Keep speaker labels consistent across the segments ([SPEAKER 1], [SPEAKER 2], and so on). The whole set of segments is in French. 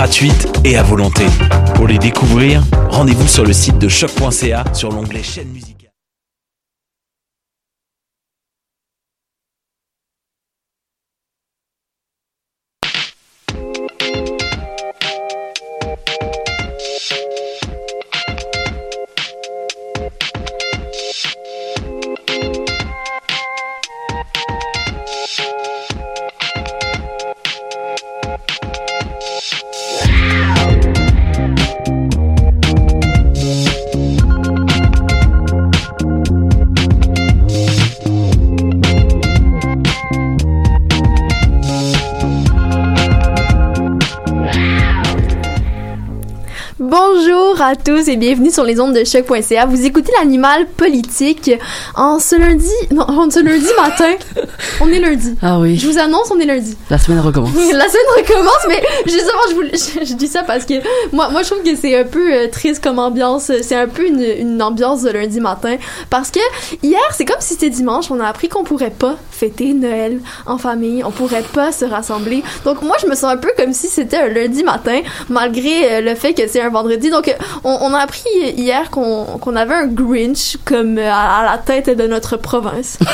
[SPEAKER 1] gratuites et à volonté. Pour les découvrir, rendez-vous sur le site de choc.ca sur l'onglet chaîne musicale.
[SPEAKER 2] Bonjour à tous et bienvenue sur les ondes de choc.ca. Vous écoutez l'animal politique en ce lundi, non, en ce lundi matin. On est lundi.
[SPEAKER 3] Ah oui.
[SPEAKER 2] Je vous annonce, on est lundi.
[SPEAKER 3] La semaine recommence.
[SPEAKER 2] La semaine recommence, mais justement, je, vous, je, je dis ça parce que moi, moi, je trouve que c'est un peu euh, triste comme ambiance. C'est un peu une, une ambiance de lundi matin parce que hier, c'est comme si c'était dimanche. On a appris qu'on pourrait pas fêter Noël en famille. On pourrait pas se rassembler. Donc moi, je me sens un peu comme si c'était un lundi matin, malgré euh, le fait que c'est un vendredi. Donc, on, on a appris hier qu'on avait un Grinch comme euh, à, à la tête de notre province.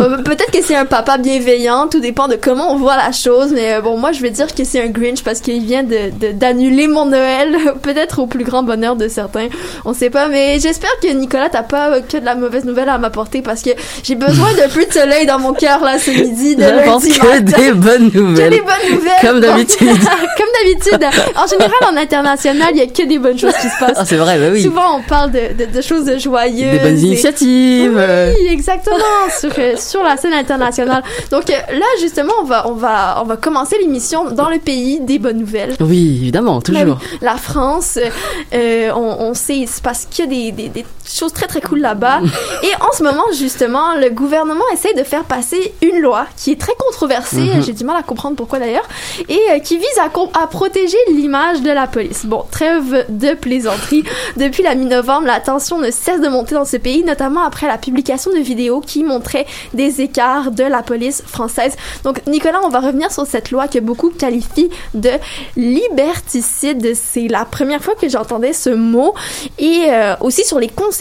[SPEAKER 2] Euh, Peut-être que c'est un papa bienveillant, tout dépend de comment on voit la chose, mais euh, bon, moi je vais dire que c'est un Grinch parce qu'il vient de de- d'annuler mon Noël, peut-être au plus grand bonheur de certains, on sait pas, mais j'espère que Nicolas t'as pas que de la mauvaise nouvelle à m'apporter parce que j'ai besoin d'un peu de soleil dans mon cœur là ce midi de
[SPEAKER 3] Je pense
[SPEAKER 2] lundi
[SPEAKER 3] que
[SPEAKER 2] matin.
[SPEAKER 3] des bonnes
[SPEAKER 2] Que
[SPEAKER 3] nouvelles.
[SPEAKER 2] des bonnes nouvelles.
[SPEAKER 3] Comme d'habitude.
[SPEAKER 2] Comme d'habitude. En général, en international, il y a que des bonnes choses qui se
[SPEAKER 3] Ah, c'est vrai, bah oui.
[SPEAKER 2] Souvent, on parle de, de, de choses joyeuses.
[SPEAKER 3] Des bonnes
[SPEAKER 2] et-
[SPEAKER 3] initiatives.
[SPEAKER 2] Oui, exactement, sur, sur la scène internationale. Donc euh, là, justement, on va, on va, on va commencer l'émission dans le pays des bonnes nouvelles.
[SPEAKER 3] Oui, évidemment,
[SPEAKER 2] Ben
[SPEAKER 3] toujours.
[SPEAKER 2] la France, euh, euh, on, on sait, c'est parce qu'il y a des, des, des choses très très cool là-bas. Et en ce moment, justement, le gouvernement essaie de faire passer une loi qui est très controversée,
[SPEAKER 3] Mhm.
[SPEAKER 2] j'ai du mal à comprendre pourquoi d'ailleurs, et euh, qui vise à, à protéger l'image de la police. Bon, trêve de plaisanterie. Depuis la mi-novembre, la tension ne cesse de monter dans ce pays, notamment après la publication de vidéos qui montraient des écarts de la police française. Donc, Nicolas, on va revenir sur cette loi que beaucoup qualifient de liberticide. C'est la première fois que j'entendais ce mot et euh, aussi sur les conséquences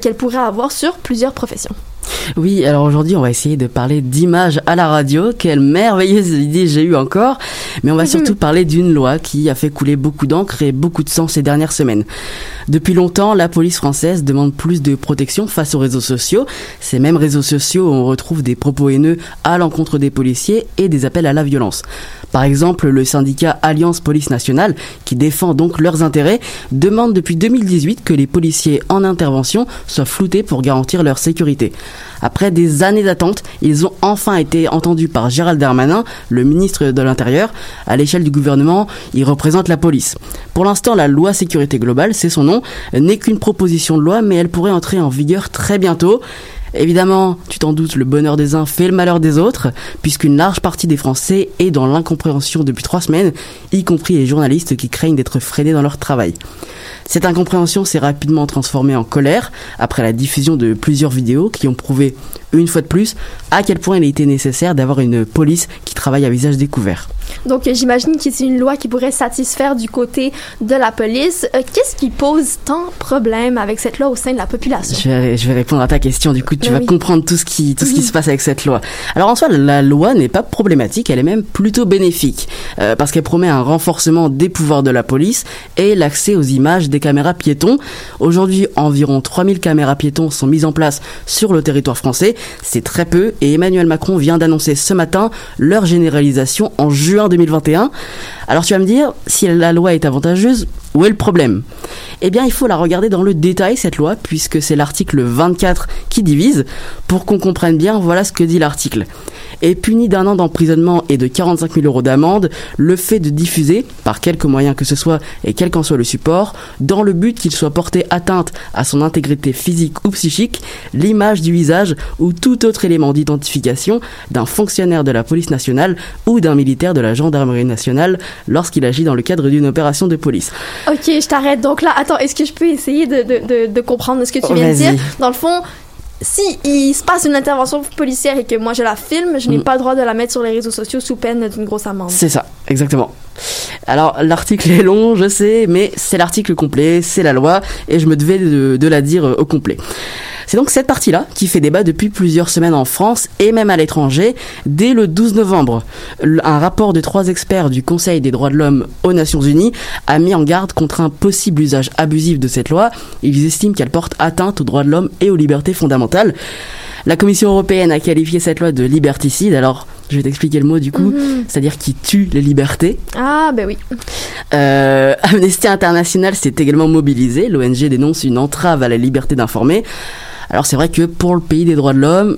[SPEAKER 2] qu'elle pourrait avoir sur plusieurs professions.
[SPEAKER 3] Oui, alors aujourd'hui, on va essayer de parler d'image à la radio. Quelle merveilleuse idée j'ai eu encore. Mais on va surtout parler d'une loi qui a fait couler beaucoup d'encre et beaucoup de sang ces dernières semaines. Depuis longtemps, la police française demande plus de protection face aux réseaux sociaux. Ces mêmes réseaux sociaux où on retrouve des propos haineux à l'encontre des policiers et des appels à la violence. Par exemple, le syndicat Alliance Police Nationale, qui défend donc leurs intérêts, demande depuis 2018 que les policiers en intervention soient floutés pour garantir leur sécurité. Après des années d'attente, ils ont enfin été entendus par Gérald Darmanin, le ministre de l'Intérieur. À l'échelle du gouvernement, il représente la police. Pour l'instant, la loi sécurité globale, c'est son nom, n'est qu'une proposition de loi, mais elle pourrait entrer en vigueur très bientôt. Évidemment, tu t'en doutes, le bonheur des uns fait le malheur des autres, puisqu'une large partie des Français est dans l'incompréhension depuis trois semaines, y compris les journalistes qui craignent d'être freinés dans leur travail. Cette incompréhension s'est rapidement transformée en colère après la diffusion de plusieurs vidéos qui ont prouvé, une fois de plus, à quel point il était nécessaire d'avoir une police qui travaille à visage découvert.
[SPEAKER 2] Donc j'imagine que c'est une loi qui pourrait satisfaire du côté de la police. Euh, Qu'est-ce qui pose tant de problèmes avec cette loi au sein de la population?
[SPEAKER 3] Je vais, je vais répondre à ta question, du coup tu
[SPEAKER 2] Ben
[SPEAKER 3] vas
[SPEAKER 2] oui.
[SPEAKER 3] comprendre tout ce qui, tout ce qui se passe avec cette loi. Alors en soi, la loi n'est pas problématique, elle est même plutôt bénéfique, euh, parce qu'elle promet un renforcement des pouvoirs de la police et l'accès aux images des caméras piétons. Aujourd'hui, environ 3000 caméras piétons sont mises en place sur le territoire français, c'est très peu, et Emmanuel Macron vient d'annoncer ce matin leur généralisation en juin 2021. Alors tu vas me dire, si la loi est avantageuse, où est le problème? Eh bien, il faut la regarder dans le détail, cette loi, puisque c'est l'article 24 qui divise. Pour qu'on comprenne bien, voilà ce que dit l'article. Est puni d'un an d'emprisonnement et de 45 000 euros d'amende le fait de diffuser, par quelque moyen que ce soit et quel qu'en soit le support, dans le but qu'il soit porté atteinte à son intégrité physique ou psychique, l'image du visage ou tout autre élément d'identification d'un fonctionnaire de la police nationale ou d'un militaire de la gendarmerie nationale lorsqu'il agit dans le cadre d'une opération de police.
[SPEAKER 2] Ok, je t'arrête. Donc là, attends, est-ce que je peux essayer de, de, de, de comprendre ce que tu
[SPEAKER 3] Oh,
[SPEAKER 2] viens de dire? Dans le fond, si il se passe une intervention policière et que moi je la filme, je n'ai
[SPEAKER 3] Mm.
[SPEAKER 2] pas le droit de la mettre sur les réseaux sociaux sous peine d'une grosse amende.
[SPEAKER 3] C'est ça, exactement. Alors l'article est long, je sais, mais c'est l'article complet, c'est la loi, et je me devais de, la dire euh, au complet. C'est donc cette partie-là qui fait débat depuis plusieurs semaines en France et même à l'étranger. Dès le 12 novembre, un rapport de trois experts du Conseil des droits de l'homme aux Nations Unies a mis en garde contre un possible usage abusif de cette loi. Ils estiment qu'elle porte atteinte aux droits de l'homme et aux libertés fondamentales. La Commission européenne a qualifié cette loi de liberticide. Alors, je vais t'expliquer le mot du coup,
[SPEAKER 2] Mhm.
[SPEAKER 3] c'est-à-dire qui tue les libertés.
[SPEAKER 2] Ah, ben oui.
[SPEAKER 3] Euh, Amnesty International s'est également mobilisé. L'ONG dénonce une entrave à la liberté d'informer. Alors c'est vrai que pour le pays des droits de l'homme,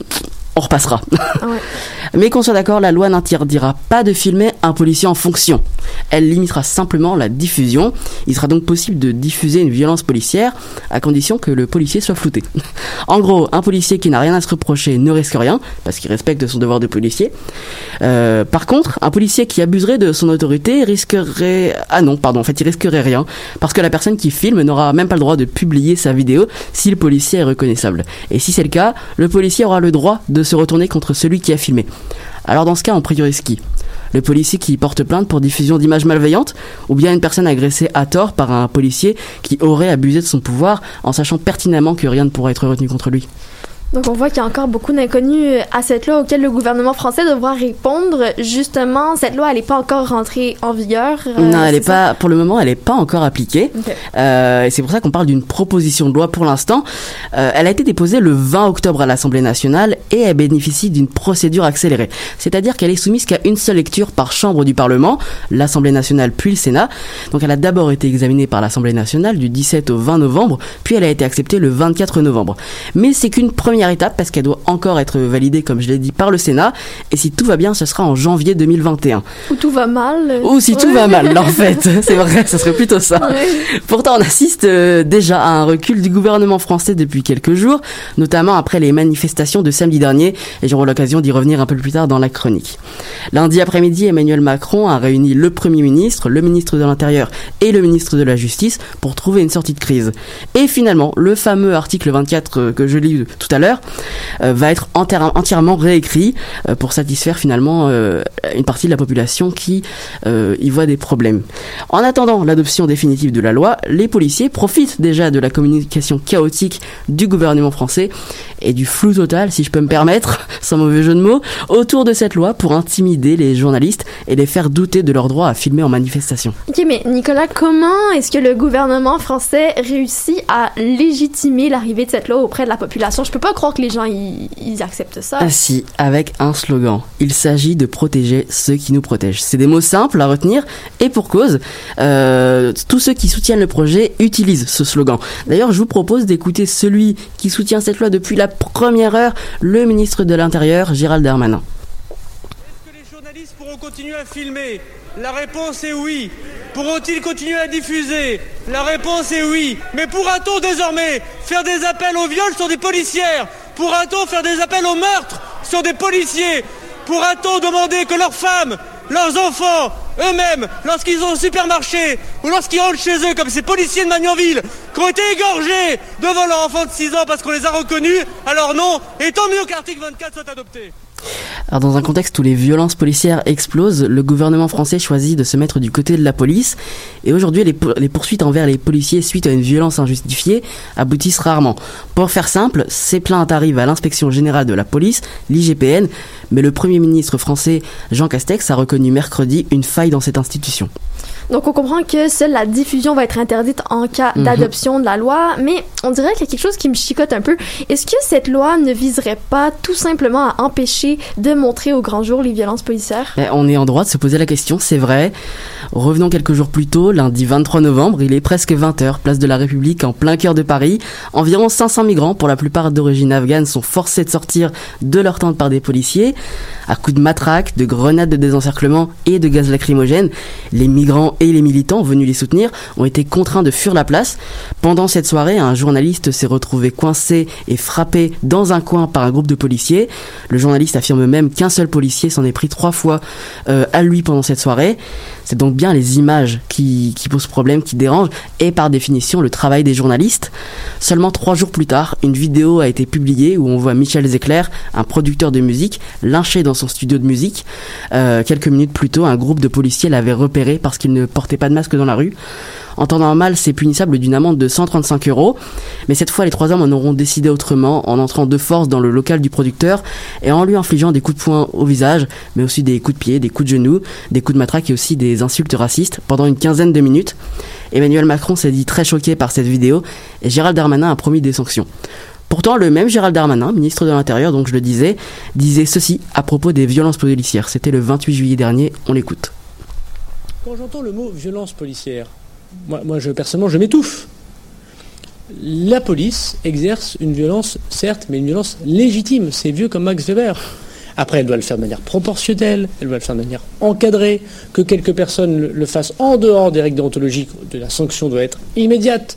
[SPEAKER 3] on repassera.
[SPEAKER 2] Ah ouais.
[SPEAKER 3] Mais qu'on soit d'accord, la loi n'interdira pas de filmer un policier en fonction. Elle limitera simplement la diffusion. Il sera donc possible de diffuser une violence policière à condition que le policier soit flouté. En gros, un policier qui n'a rien à se reprocher ne risque rien parce qu'il respecte son devoir de policier. Euh, par contre, un policier qui abuserait de son autorité risquerait... Ah non, pardon, en fait, il risquerait rien parce que la personne qui filme n'aura même pas le droit de publier sa vidéo si le policier est reconnaissable. Et si c'est le cas, le policier aura le droit de se retourner contre celui qui a filmé. Alors dans ce cas, on priorise qui? Le policier qui porte plainte pour diffusion d'images malveillantes ou bien une personne agressée à tort par un policier qui aurait abusé de son pouvoir en sachant pertinemment que rien ne pourra être retenu contre lui?
[SPEAKER 2] Donc on voit qu'il y a encore beaucoup d'inconnus à cette loi auquel le gouvernement français devra répondre. Justement, cette loi, elle n'est pas encore rentrée en vigueur. euh,
[SPEAKER 3] Non, elle est pas, pour le moment, elle n'est pas encore appliquée. Euh, et c'est pour ça qu'on parle d'une proposition de loi pour l'instant. Euh, elle a été déposée le 20 octobre à l'Assemblée nationale et elle bénéficie d'une procédure accélérée. C'est-à-dire qu'elle est soumise qu'à une seule lecture par chambre du Parlement, l'Assemblée nationale puis le Sénat. Donc elle a d'abord été examinée par l'Assemblée nationale du 17 au 20 novembre, puis elle a été acceptée le 24 novembre. Mais c'est qu'une première étape parce qu'elle doit encore être validée, comme je l'ai dit, par le Sénat. Et si tout va bien, ce sera en janvier 2021.
[SPEAKER 2] Ou tout va mal.
[SPEAKER 3] Ou si tout
[SPEAKER 2] Ouais.
[SPEAKER 3] va mal, là, en fait. C'est vrai, ça serait plutôt ça.
[SPEAKER 2] Ouais.
[SPEAKER 3] Pourtant, on assiste euh, déjà à un recul du gouvernement français depuis quelques jours, notamment après les manifestations de samedi dernier, et j'aurai l'occasion d'y revenir un peu plus tard dans la chronique. Lundi après-midi, Emmanuel Macron a réuni le Premier ministre, le ministre de l'Intérieur et le ministre de la Justice pour trouver une sortie de crise. Et finalement, le fameux article 24 euh, que je lis tout à l'heure euh, va être entière- entièrement réécrit euh, pour satisfaire finalement euh, une partie de la population qui y voit des problèmes. En attendant l'adoption définitive de la loi, les policiers profitent déjà de la communication chaotique du gouvernement français et du flou total, si je peux me permettre, sans mauvais jeu de mots, autour de cette loi pour intimider les journalistes et les faire douter de leur droit à filmer en manifestation.
[SPEAKER 2] Ok, mais Nicolas, comment est-ce que le gouvernement français réussit à légitimer l'arrivée de cette loi auprès de la population? Je peux pas croire que les gens, ils, ils acceptent ça.
[SPEAKER 3] Ainsi, avec un slogan. Il s'agit de protéger ceux qui nous protègent. C'est des mots simples à retenir et pour cause. Euh, tous ceux qui soutiennent le projet utilisent ce slogan. D'ailleurs, je vous propose d'écouter celui qui soutient cette loi depuis la première heure, le ministre de l'Intérieur, Gérald Darmanin.
[SPEAKER 4] Est-ce que les journalistes pourront continuer à filmer? La réponse est oui. Pourront-ils continuer à diffuser? La réponse est oui. Mais pourra-t-on désormais faire des appels au viol sur des policières? Pourra-t-on faire des appels au meurtre sur des policiers? Pourra-t-on demander que leurs femmes, leurs enfants, eux-mêmes, lorsqu'ils sont au supermarché ou lorsqu'ils rentrent chez eux, comme ces policiers de Magnanville, qui ont été égorgés devant leur enfant de 6 ans parce qu'on les a reconnus, alors non, et tant mieux que l'article 24 soit adopté.
[SPEAKER 3] Dans un contexte où les violences policières explosent, le gouvernement français choisit de se mettre du côté de la police et aujourd'hui les poursuites envers les policiers suite à une violence injustifiée aboutissent rarement. Pour faire simple, ces plaintes arrivent à l'inspection générale de la police, l'IGPN, mais le Premier ministre français Jean Castex a reconnu mercredi une faille dans cette institution.
[SPEAKER 2] Donc on comprend que seule la diffusion va être interdite en cas
[SPEAKER 3] Mhm.
[SPEAKER 2] d'adoption de la loi, mais on dirait qu'il y a quelque chose qui me chicote un peu. Est-ce que cette loi ne viserait pas tout simplement à empêcher de montrer au grand jour les violences policières?
[SPEAKER 3] Eh, On est en droit de se poser la question, c'est vrai. Revenons quelques jours plus tôt, lundi 23 novembre, il est presque 20h, place de la République en plein cœur de Paris. Environ 500 migrants, pour la plupart d'origine afghane, sont forcés de sortir de leur tente par des policiers. À coups de matraque, de grenades de désencerclement et de gaz lacrymogène, les migrants et les militants venus les soutenir ont été contraints de fuir la place. Pendant cette soirée, un journaliste s'est retrouvé coincé et frappé dans un coin par un groupe de policiers. Le journaliste affirme même qu'un seul policier s'en est pris trois fois euh, à lui pendant cette soirée. C'est donc bien les images qui, qui posent problème, qui dérangent, et par définition le travail des journalistes. Seulement trois jours plus tard, une vidéo a été publiée où on voit Michel Zecler, un producteur de musique, lynché dans son studio de musique. Euh, quelques minutes plus tôt, un groupe de policiers l'avait repéré parce qu'il ne portait pas de masque dans la rue. En temps normal, c'est punissable d'une amende de 135 euros. Mais cette fois, les trois hommes en auront décidé autrement en entrant de force dans le local du producteur et en lui infligeant des coups de poing au visage, mais aussi des coups de pied, des coups de genoux, des coups de matraque et aussi des insultes racistes pendant une quinzaine de minutes. Emmanuel Macron s'est dit très choqué par cette vidéo et Gérald Darmanin a promis des sanctions. Pourtant, le même Gérald Darmanin, ministre de l'Intérieur, donc je le disais, disait ceci à propos des violences policières. C'était le 28 juillet dernier, on l'écoute.
[SPEAKER 5] Quand j'entends le mot violence policière, moi, moi je, personnellement, je m'étouffe. La police exerce une violence, certes, mais une violence légitime. C'est vieux comme Max Weber. Après, elle doit le faire de manière proportionnelle, elle doit le faire de manière encadrée, que quelques personnes le, fassent en dehors des règles déontologiques, de la sanction doit être immédiate.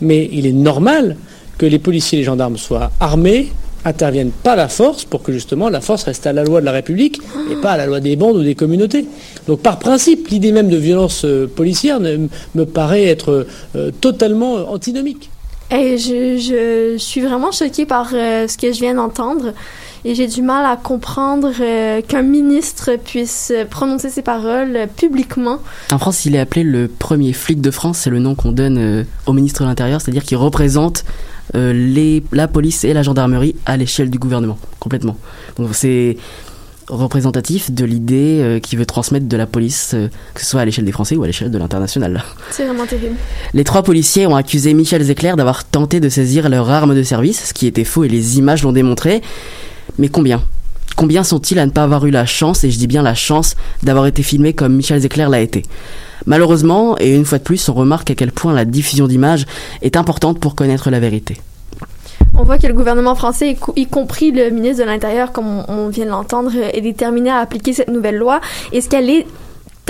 [SPEAKER 5] Mais il est normal que les policiers et les gendarmes soient armés, interviennent pas la force pour que justement la force reste à la loi de la République et pas à la loi des bandes ou des communautés. Donc par principe, l'idée même de violence euh, policière ne- me paraît être euh, totalement euh, antinomique.
[SPEAKER 2] Et je, je suis vraiment choquée par euh, ce que je viens d'entendre. Et j'ai du mal à comprendre euh, qu'un ministre puisse prononcer ces paroles euh, publiquement.
[SPEAKER 3] En France, il est appelé le premier flic de France, c'est le nom qu'on donne euh, au ministre de l'Intérieur, c'est-à-dire qu'il représente euh, les, la police et la gendarmerie à l'échelle du gouvernement, complètement. Donc c'est représentatif de l'idée euh, qu'il veut transmettre de la police, euh, que ce soit à l'échelle des Français ou à l'échelle de l'international.
[SPEAKER 2] C'est vraiment terrible.
[SPEAKER 3] Les trois policiers ont accusé Michel Zecler d'avoir tenté de saisir leur arme de service, ce qui était faux et les images l'ont démontré. Mais combien? Combien sont-ils à ne pas avoir eu la chance, et je dis bien la chance, d'avoir été filmés comme Michel Zecler l'a été? Malheureusement, et une fois de plus, on remarque à quel point la diffusion d'images est importante pour connaître la vérité.
[SPEAKER 2] On voit que le gouvernement français, y co- y compris le ministre de l'Intérieur, comme on, vient de l'entendre, est déterminé à appliquer cette nouvelle loi. Est-ce qu'elle est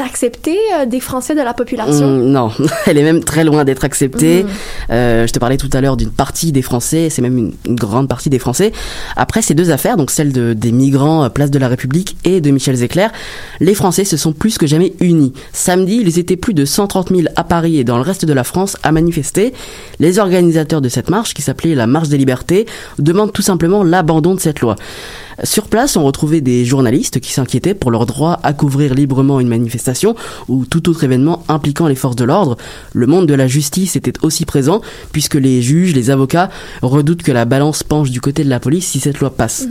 [SPEAKER 2] acceptée euh, des Français de la population?
[SPEAKER 3] Hum, non, elle est même très loin d'être acceptée.
[SPEAKER 2] Mhm.
[SPEAKER 3] Euh, je te parlais tout à l'heure d'une partie des Français, c'est même une, une grande partie des Français. Après ces deux affaires, donc celle de, des migrants euh, Place de la République et de Michel Zecler, les Français se sont plus que jamais unis. Samedi, ils étaient plus de 130 000 à Paris et dans le reste de la France à manifester. Les organisateurs de cette marche, qui s'appelait la Marche des Libertés, demandent tout simplement l'abandon de cette loi. Sur place, on retrouvait des journalistes qui s'inquiétaient pour leur droit à couvrir librement une manifestation ou tout autre événement impliquant les forces de l'ordre. Le monde de la justice était aussi présent puisque les juges, les avocats redoutent que la balance penche du côté de la police si cette loi passe.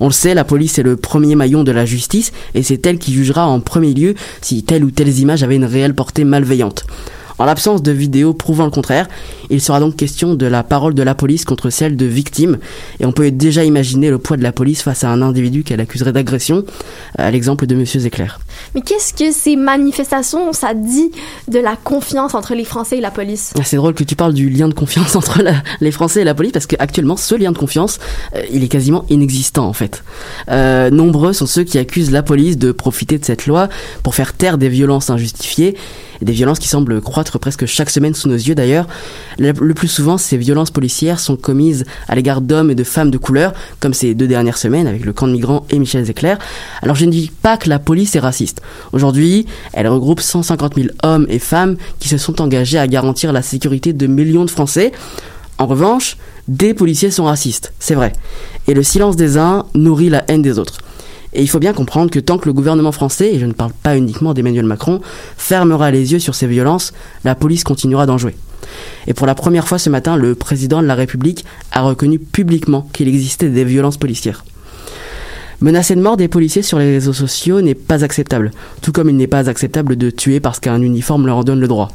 [SPEAKER 3] On le sait, la police est le premier maillon de la justice et c'est elle qui jugera en premier lieu si telle ou telle image avait une réelle portée malveillante. En l'absence de vidéos prouvant le contraire, il sera donc question de la parole de la police contre celle de victimes, et on peut déjà imaginer le poids de la police face à un individu qu'elle accuserait d'agression, à l'exemple de Monsieur Zecler.
[SPEAKER 2] Mais qu'est-ce que ces manifestations, ça dit de la confiance entre les Français et la police?
[SPEAKER 3] Ah, C'est drôle que tu parles du lien de confiance entre la- les Français et la police parce qu'actuellement ce lien de confiance euh, il est quasiment inexistant en fait. Euh, nombreux sont ceux qui accusent la police de profiter de cette loi pour faire taire des violences injustifiées, des violences qui semblent croître presque chaque semaine sous nos yeux d'ailleurs. Le, plus souvent ces violences policières sont commises à l'égard d'hommes et de femmes de couleur comme ces deux dernières semaines avec le camp de migrants et Michel Zecler. Alors je ne dis pas que la police est raciste. Aujourd'hui elle regroupe 150 000 hommes et femmes qui se sont engagés à garantir la sécurité de millions de Français. En revanche, des policiers sont racistes, c'est vrai. Et le silence des uns nourrit la haine des autres. Et il faut bien comprendre que tant que le gouvernement français, et je ne parle pas uniquement d'Emmanuel Macron, fermera les yeux sur ces violences, la police continuera d'en jouer. Et pour la première fois ce matin, le président de la République a reconnu publiquement qu'il existait des violences policières. Menacer de mort des policiers sur les réseaux sociaux n'est pas acceptable, tout comme il n'est pas acceptable de tuer parce qu'un uniforme leur donne le droit.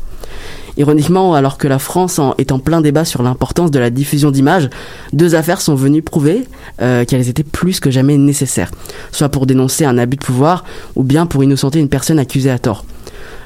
[SPEAKER 3] Ironiquement, alors que la France est en plein débat sur l'importance de la diffusion d'images, deux affaires sont venues prouver euh, qu'elles étaient plus que jamais nécessaires, soit pour dénoncer un abus de pouvoir, ou bien pour innocenter une personne accusée à tort.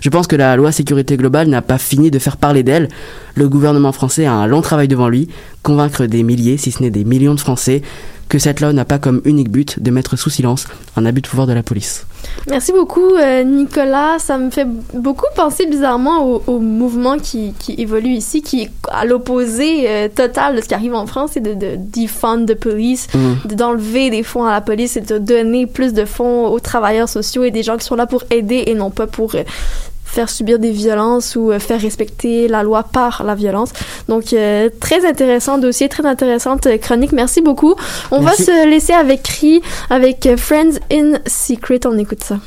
[SPEAKER 3] Je pense que la loi sécurité globale n'a pas fini de faire parler d'elle. Le gouvernement français a un long travail devant lui, convaincre des milliers, si ce n'est des millions de Français, que cette loi n'a pas comme unique but de mettre sous silence un abus de pouvoir de la police.
[SPEAKER 2] Merci beaucoup, euh, Nicolas. Ça me fait beaucoup penser bizarrement au, au mouvement qui, qui évolue ici, qui est à l'opposé euh, total de ce qui arrive en France, c'est de, de defund the police,
[SPEAKER 3] Mhm.
[SPEAKER 2] d'enlever des fonds à la police et de donner plus de fonds aux travailleurs sociaux et des gens qui sont là pour aider et non pas pour euh, faire subir des violences ou euh, faire respecter la loi par la violence. Donc, euh, très intéressant dossier, très intéressante euh, chronique. Merci beaucoup. On
[SPEAKER 3] Merci.
[SPEAKER 2] va se laisser avec Cri, avec Friends in Secret. On écoute ça.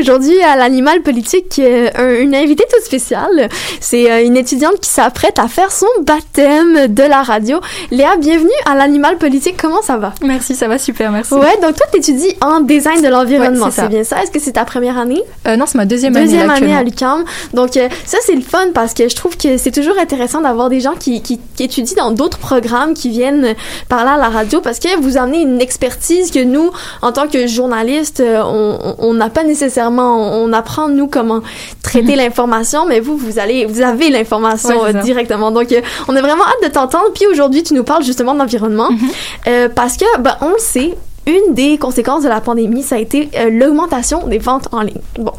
[SPEAKER 2] Aujourd'hui à l'animal politique euh, un- une invitée toute spéciale. C'est euh, une étudiante qui s'apprête à faire son baptême de la radio. Léa, bienvenue à l'animal politique. Comment ça va?
[SPEAKER 6] Merci, ça va super, merci.
[SPEAKER 2] Ouais, donc toi, t'étudies en design de l'environnement,
[SPEAKER 6] Ouais, c'est
[SPEAKER 2] bien ça? Est-ce que c'est ta première année?
[SPEAKER 6] Euh, non, c'est ma deuxième,
[SPEAKER 2] Deuxième
[SPEAKER 6] année.
[SPEAKER 2] à l'UQAM. Donc euh, ça, c'est le fun parce que je trouve que c'est toujours intéressant d'avoir des gens qui, qui, qui étudient dans d'autres programmes, qui viennent parler à la radio parce que vous amenez une expertise que nous, en tant que journalistes, euh, on n'a pas nécessairement, on, on apprend nous comment traiter l'information, mais vous, vous allez, vous avez l'information
[SPEAKER 6] Ouais,
[SPEAKER 2] directement. Donc on a vraiment hâte de t'entendre. Puis aujourd'hui, tu nous parles justement d'environnement
[SPEAKER 6] Mhm.
[SPEAKER 2] euh, parce que, ben, on le sait, une des conséquences de la pandémie, ça a été euh, l'augmentation des ventes en ligne. Bon.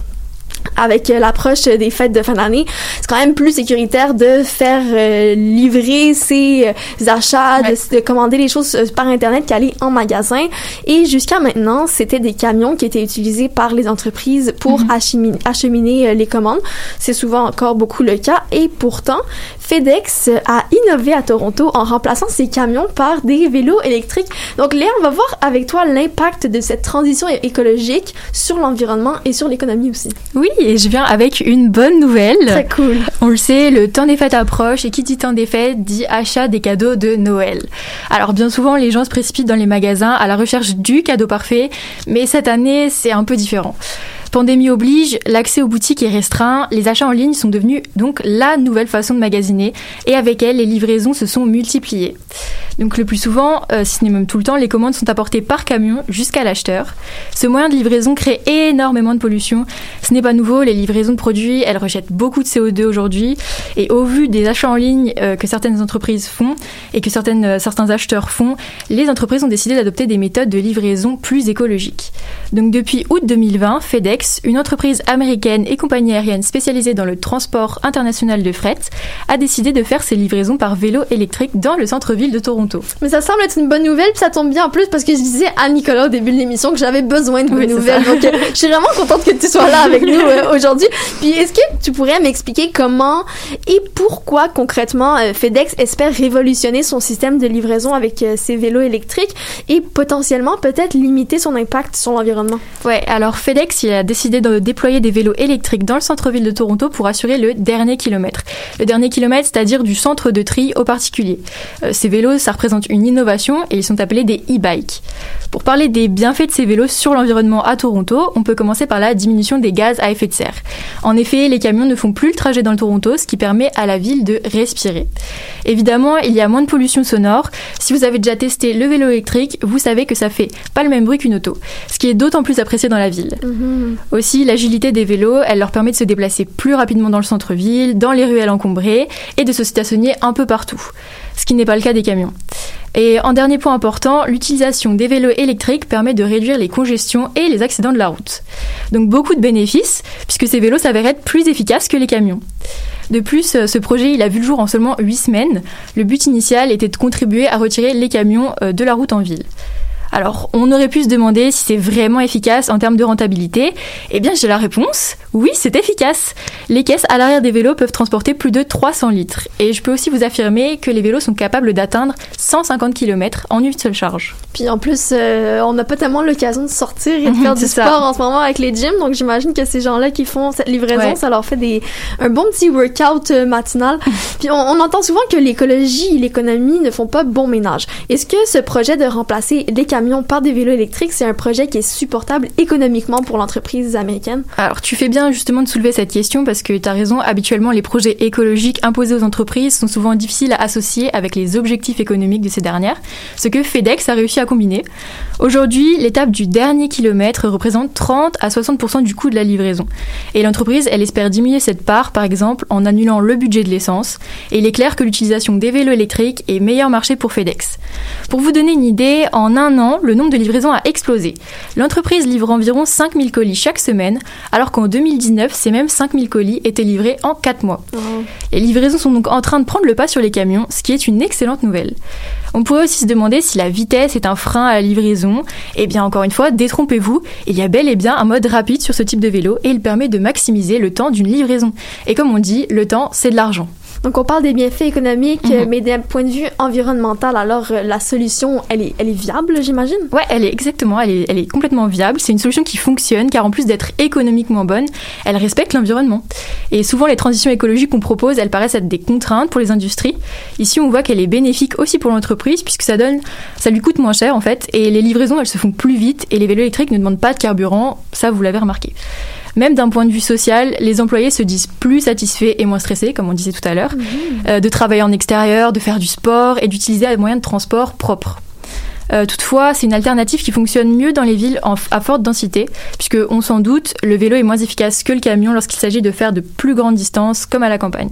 [SPEAKER 2] avec euh, l'approche des fêtes de fin d'année, c'est quand même plus sécuritaire de faire euh, livrer ses euh, achats,
[SPEAKER 6] Ouais.
[SPEAKER 2] de, de commander les choses par internet qu'aller en magasin. Et jusqu'à maintenant, c'était des camions qui étaient utilisés par les entreprises pour
[SPEAKER 6] Mhm.
[SPEAKER 2] acheminer, acheminer euh, les commandes. C'est souvent encore beaucoup le cas. Et pourtant, FedEx a innové à Toronto en remplaçant ces camions par des vélos électriques. Donc Léa, on va voir avec toi l'impact de cette transition écologique sur l'environnement et sur l'économie aussi.
[SPEAKER 6] Oui, et je viens avec une bonne nouvelle.
[SPEAKER 2] Très cool.
[SPEAKER 6] On le sait, le temps des fêtes approche et qui dit temps des fêtes dit achat des cadeaux de Noël. Alors bien souvent, les gens se précipitent dans les magasins à la recherche du cadeau parfait, mais cette année, c'est un peu différent. Pandémie oblige, l'accès aux boutiques est restreint, les achats en ligne sont devenus donc la nouvelle façon de magasiner et avec elle, les livraisons se sont multipliées. Donc le plus souvent, euh, si ce n'est même tout le temps, les commandes sont apportées par camion jusqu'à l'acheteur. Ce moyen de livraison crée énormément de pollution. Ce n'est pas nouveau, les livraisons de produits, elles rejettent beaucoup de CO2 aujourd'hui. Et au vu des achats en ligne euh, que certaines entreprises font et que euh, certains acheteurs font, les entreprises ont décidé d'adopter des méthodes de livraison plus écologiques. Donc depuis août 2020, FedEx, une entreprise américaine et compagnie aérienne spécialisée dans le transport international de fret, a décidé de faire ses livraisons par vélo électrique dans le centre-ville de Toronto.
[SPEAKER 2] Mais ça semble être une bonne nouvelle, puis ça tombe bien en plus parce que je disais à Nicolas au début de l'émission que j'avais besoin de bonnes
[SPEAKER 6] Oui,
[SPEAKER 2] nouvelles. Donc, euh, je suis vraiment contente que tu sois là avec nous euh, aujourd'hui. Puis, est-ce que tu pourrais m'expliquer comment et pourquoi concrètement euh, FedEx espère révolutionner son système de livraison avec euh, ses vélos électriques et potentiellement peut-être limiter son impact sur l'environnement?
[SPEAKER 6] Ouais, alors FedEx il a décidé de déployer des vélos électriques dans le centre-ville de Toronto pour assurer le dernier kilomètre. Le dernier kilomètre, c'est-à-dire du centre de tri au particulier. Euh, ces vélos, ça représente une innovation et ils sont appelés des e-bikes. Pour parler des bienfaits de ces vélos sur l'environnement à Toronto, on peut commencer par la diminution des gaz à effet de serre. En effet, les camions ne font plus le trajet dans le Toronto, ce qui permet à la ville de respirer. Évidemment, il y a moins de pollution sonore. Si vous avez déjà testé le vélo électrique, vous savez que ça fait pas le même bruit qu'une auto, ce qui est d'autant plus apprécié dans la ville. Aussi, l'agilité des vélos, elle leur permet de se déplacer plus rapidement dans le centre-ville, dans les ruelles encombrées et de se stationner un peu partout, ce qui n'est pas le cas des camions. Et en dernier point important, l'utilisation des vélos électriques permet de réduire les congestions et les accidents de la route. Donc beaucoup de bénéfices, puisque ces vélos s'avèrent être plus efficaces que les camions. De plus, euh, ce projet, il a vu le jour en seulement 8 semaines. Le but initial était de contribuer à retirer les camions euh, de la route en ville. Alors, on aurait pu se demander si c'est vraiment efficace en termes de rentabilité. Eh bien, j'ai la réponse. Oui, c'est efficace. Les caisses à l'arrière des vélos peuvent transporter plus de 300 litres. Et je peux aussi vous affirmer que les vélos sont capables d'atteindre 150 km en une seule charge.
[SPEAKER 2] Puis en plus, euh, on n'a pas tellement l'occasion de sortir et de faire du
[SPEAKER 6] ça.
[SPEAKER 2] sport en ce moment avec les gyms, donc j'imagine que ces gens-là qui font cette livraison,
[SPEAKER 6] Ouais.
[SPEAKER 2] ça leur fait des un bon petit workout euh, matinal. Puis on, on entend souvent que l'écologie et l'économie ne font pas bon ménage. Est-ce que ce projet de remplacer les camions par des vélos électriques, c'est un projet qui est supportable économiquement pour l'entreprise américaine?
[SPEAKER 6] Alors, tu fais bien justement de soulever cette question parce que tu as raison, habituellement, les projets écologiques imposés aux entreprises sont souvent difficiles à associer avec les objectifs économiques de ces dernières, ce que FedEx a réussi à combiner. Aujourd'hui, l'étape du dernier kilomètre représente 30 à 60% du coût de la livraison. Et l'entreprise, elle espère diminuer cette part, par exemple, en annulant le budget de l'essence. Et il est clair que l'utilisation des vélos électriques est meilleur marché pour FedEx. Pour vous donner une idée, en un an, le nombre de livraisons a explosé. L'entreprise livre environ 5000 colis chaque semaine, alors qu'en 2019, ces mêmes 5000 colis étaient livrés en 4 mois. Les livraisons sont donc en train de prendre le pas sur les camions, ce qui est une excellente nouvelle. On pourrait aussi se demander si la vitesse est un frein à la livraison. Eh bien, encore une fois, détrompez-vous, il y a bel et bien un mode rapide sur ce type de vélo et il permet de maximiser le temps d'une livraison. Et comme on dit, le temps, c'est de l'argent.
[SPEAKER 2] Donc on parle des bienfaits économiques,
[SPEAKER 6] Mhm.
[SPEAKER 2] mais d'un point de vue environnemental, alors euh, la solution, elle est, elle est viable, j'imagine?
[SPEAKER 6] Ouais, elle est exactement, elle est, elle est complètement viable. C'est une solution qui fonctionne car en plus d'être économiquement bonne, elle respecte l'environnement. Et souvent, les transitions écologiques qu'on propose, elles paraissent être des contraintes pour les industries. Ici, on voit qu'elle est bénéfique aussi pour l'entreprise puisque ça donne, ça lui coûte moins cher en fait, et les livraisons, elles se font plus vite et les vélos électriques ne demandent pas de carburant. Ça, vous l'avez remarqué. Même d'un point de vue social, les employés se disent plus satisfaits et moins stressés, comme on disait tout à l'heure, euh, de travailler en extérieur, de faire du sport et d'utiliser un moyen de transport propre. Euh, toutefois, c'est une alternative qui fonctionne mieux dans les villes en- à forte densité, puisque, on s'en doute, le vélo est moins efficace que le camion lorsqu'il s'agit de faire de plus grandes distances, comme à la campagne.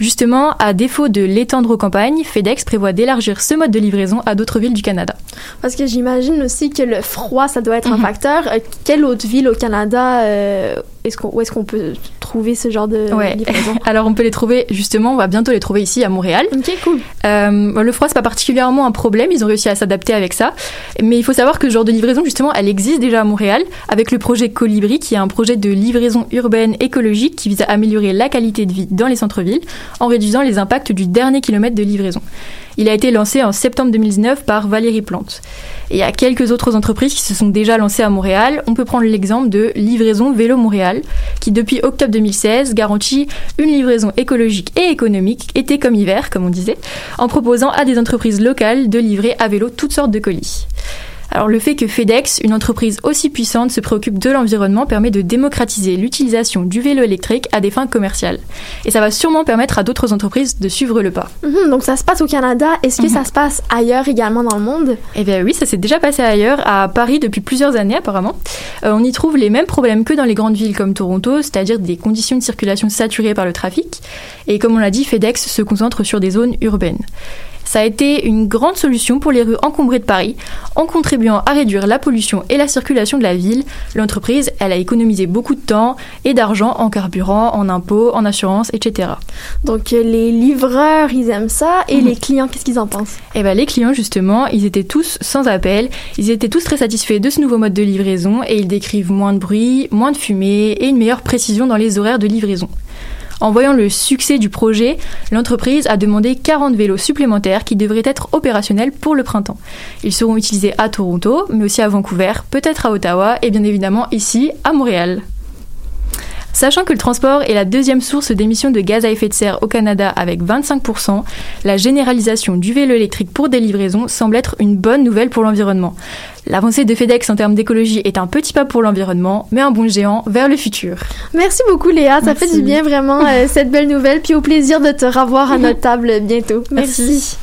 [SPEAKER 6] Justement, à défaut de l'étendre aux campagnes, FedEx prévoit d'élargir ce mode de livraison à d'autres villes du Canada.
[SPEAKER 2] Parce que j'imagine aussi que le froid, ça doit être un
[SPEAKER 6] Mhm.
[SPEAKER 2] facteur. Euh, quelle autre ville au Canada euh, est-ce qu'on, où est-ce qu'on peut trouver ce genre de
[SPEAKER 6] Ouais.
[SPEAKER 2] livraison
[SPEAKER 6] Alors on peut les trouver justement, on va bientôt les trouver ici à Montréal.
[SPEAKER 2] Ok, cool.
[SPEAKER 6] Euh, le froid c'est pas particulièrement un problème, ils ont réussi à s'adapter avec ça. Mais il faut savoir que ce genre de livraison justement, elle existe déjà à Montréal avec le projet Colibri qui est un projet de livraison urbaine écologique qui vise à améliorer la qualité de vie dans les centres-villes en réduisant les impacts du dernier kilomètre de livraison. Il a été lancé en septembre 2019 par Valérie Plante. Et il y a quelques autres entreprises qui se sont déjà lancées à Montréal. On peut prendre l'exemple de Livraison Vélo Montréal, qui depuis octobre 2016 garantit une livraison écologique et économique, été comme hiver, comme on disait, en proposant à des entreprises locales de livrer à vélo toutes sortes de colis. Alors le fait que FedEx, une entreprise aussi puissante, se préoccupe de l'environnement permet de démocratiser l'utilisation du vélo électrique à des fins commerciales. Et ça va sûrement permettre à d'autres entreprises de suivre le pas.
[SPEAKER 2] Mhm, donc ça se passe au Canada. Est-ce que
[SPEAKER 6] Mhm.
[SPEAKER 2] ça se passe ailleurs également dans le monde?
[SPEAKER 6] Eh bien oui, ça s'est déjà passé ailleurs, à Paris depuis plusieurs années apparemment. Euh, on y trouve les mêmes problèmes que dans les grandes villes comme Toronto, c'est-à-dire des conditions de circulation saturées par le trafic. Et comme on l'a dit, FedEx se concentre sur des zones urbaines. Ça a été une grande solution pour les rues encombrées de Paris. En contribuant à réduire la pollution et la circulation de la ville, l'entreprise, elle a économisé beaucoup de temps et d'argent en carburant, en impôts, en assurance, etc.
[SPEAKER 2] Donc les livreurs, ils aiment ça. Et
[SPEAKER 6] Mhm.
[SPEAKER 2] les clients, qu'est-ce qu'ils en pensent?
[SPEAKER 6] Eh ben, les clients, justement, ils étaient tous sans appel, ils étaient tous très satisfaits de ce nouveau mode de livraison et ils décrivent moins de bruit, moins de fumée et une meilleure précision dans les horaires de livraison. En voyant le succès du projet, l'entreprise a demandé 40 vélos supplémentaires qui devraient être opérationnels pour le printemps. Ils seront utilisés à Toronto, mais aussi à Vancouver, peut-être à Ottawa et bien évidemment ici, à Montréal. Sachant que le transport est la deuxième source d'émissions de gaz à effet de serre au Canada avec 25%, la généralisation du vélo électrique pour des livraisons semble être une bonne nouvelle pour l'environnement. L'avancée de FedEx en termes d'écologie est un petit pas pour l'environnement, mais un bond géant vers le futur.
[SPEAKER 2] Merci beaucoup Léa, ça fait du bien vraiment euh, cette belle nouvelle. Puis au plaisir de te revoir à notre table bientôt. Merci.
[SPEAKER 6] Merci.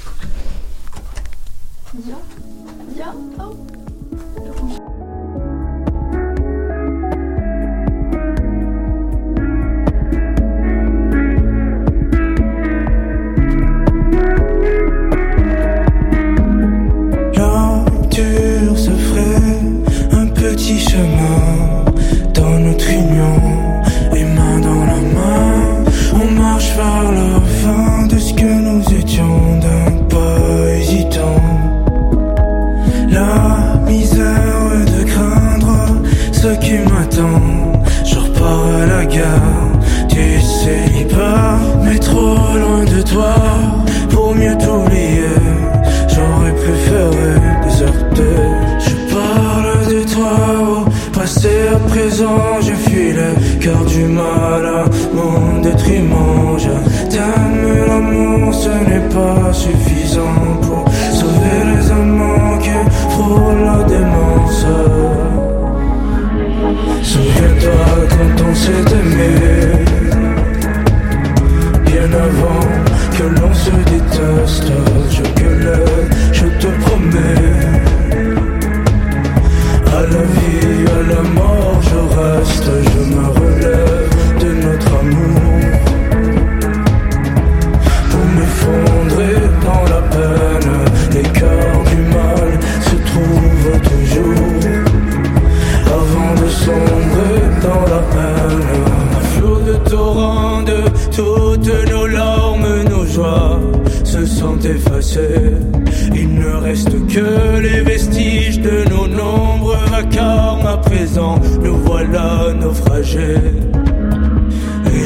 [SPEAKER 7] Et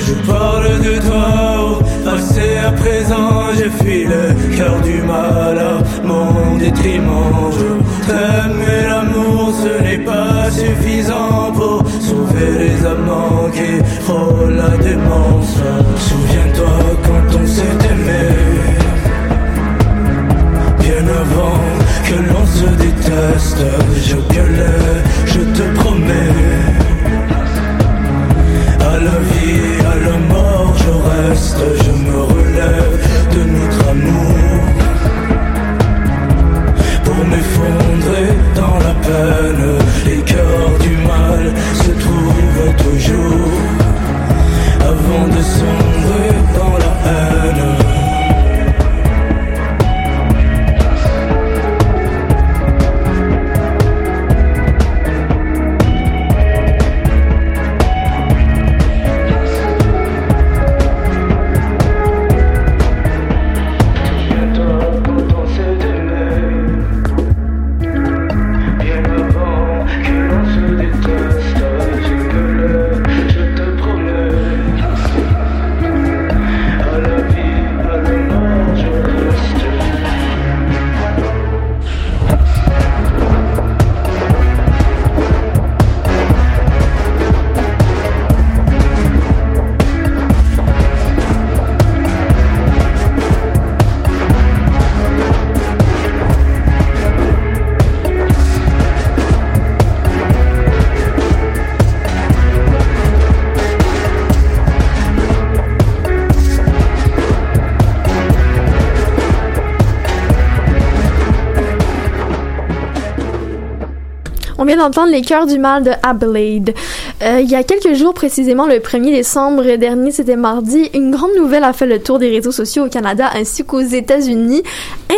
[SPEAKER 7] je parle de toi passé à présent Je fuis le cœur du mal. À mon détriment Je t'aime mais l'amour ce n'est pas suffisant Pour sauver les amants qui frôlent la démence. Souviens-toi quand on s'est aimé. Bien avant que l'on se déteste Je gueulais, je te promets à la vie, à la mort, je reste, je me relève de notre amour. Pour m'effondrer dans la peine, les cœurs du mal se trouvent toujours. Avant de sombrer dans la haine.
[SPEAKER 2] Vient d'entendre Les Cœurs du Mal de Adelaide. Euh, il y a quelques jours, précisément le 1er décembre dernier, c'était mardi, une grande nouvelle a fait le tour des réseaux sociaux au Canada ainsi qu'aux États-Unis.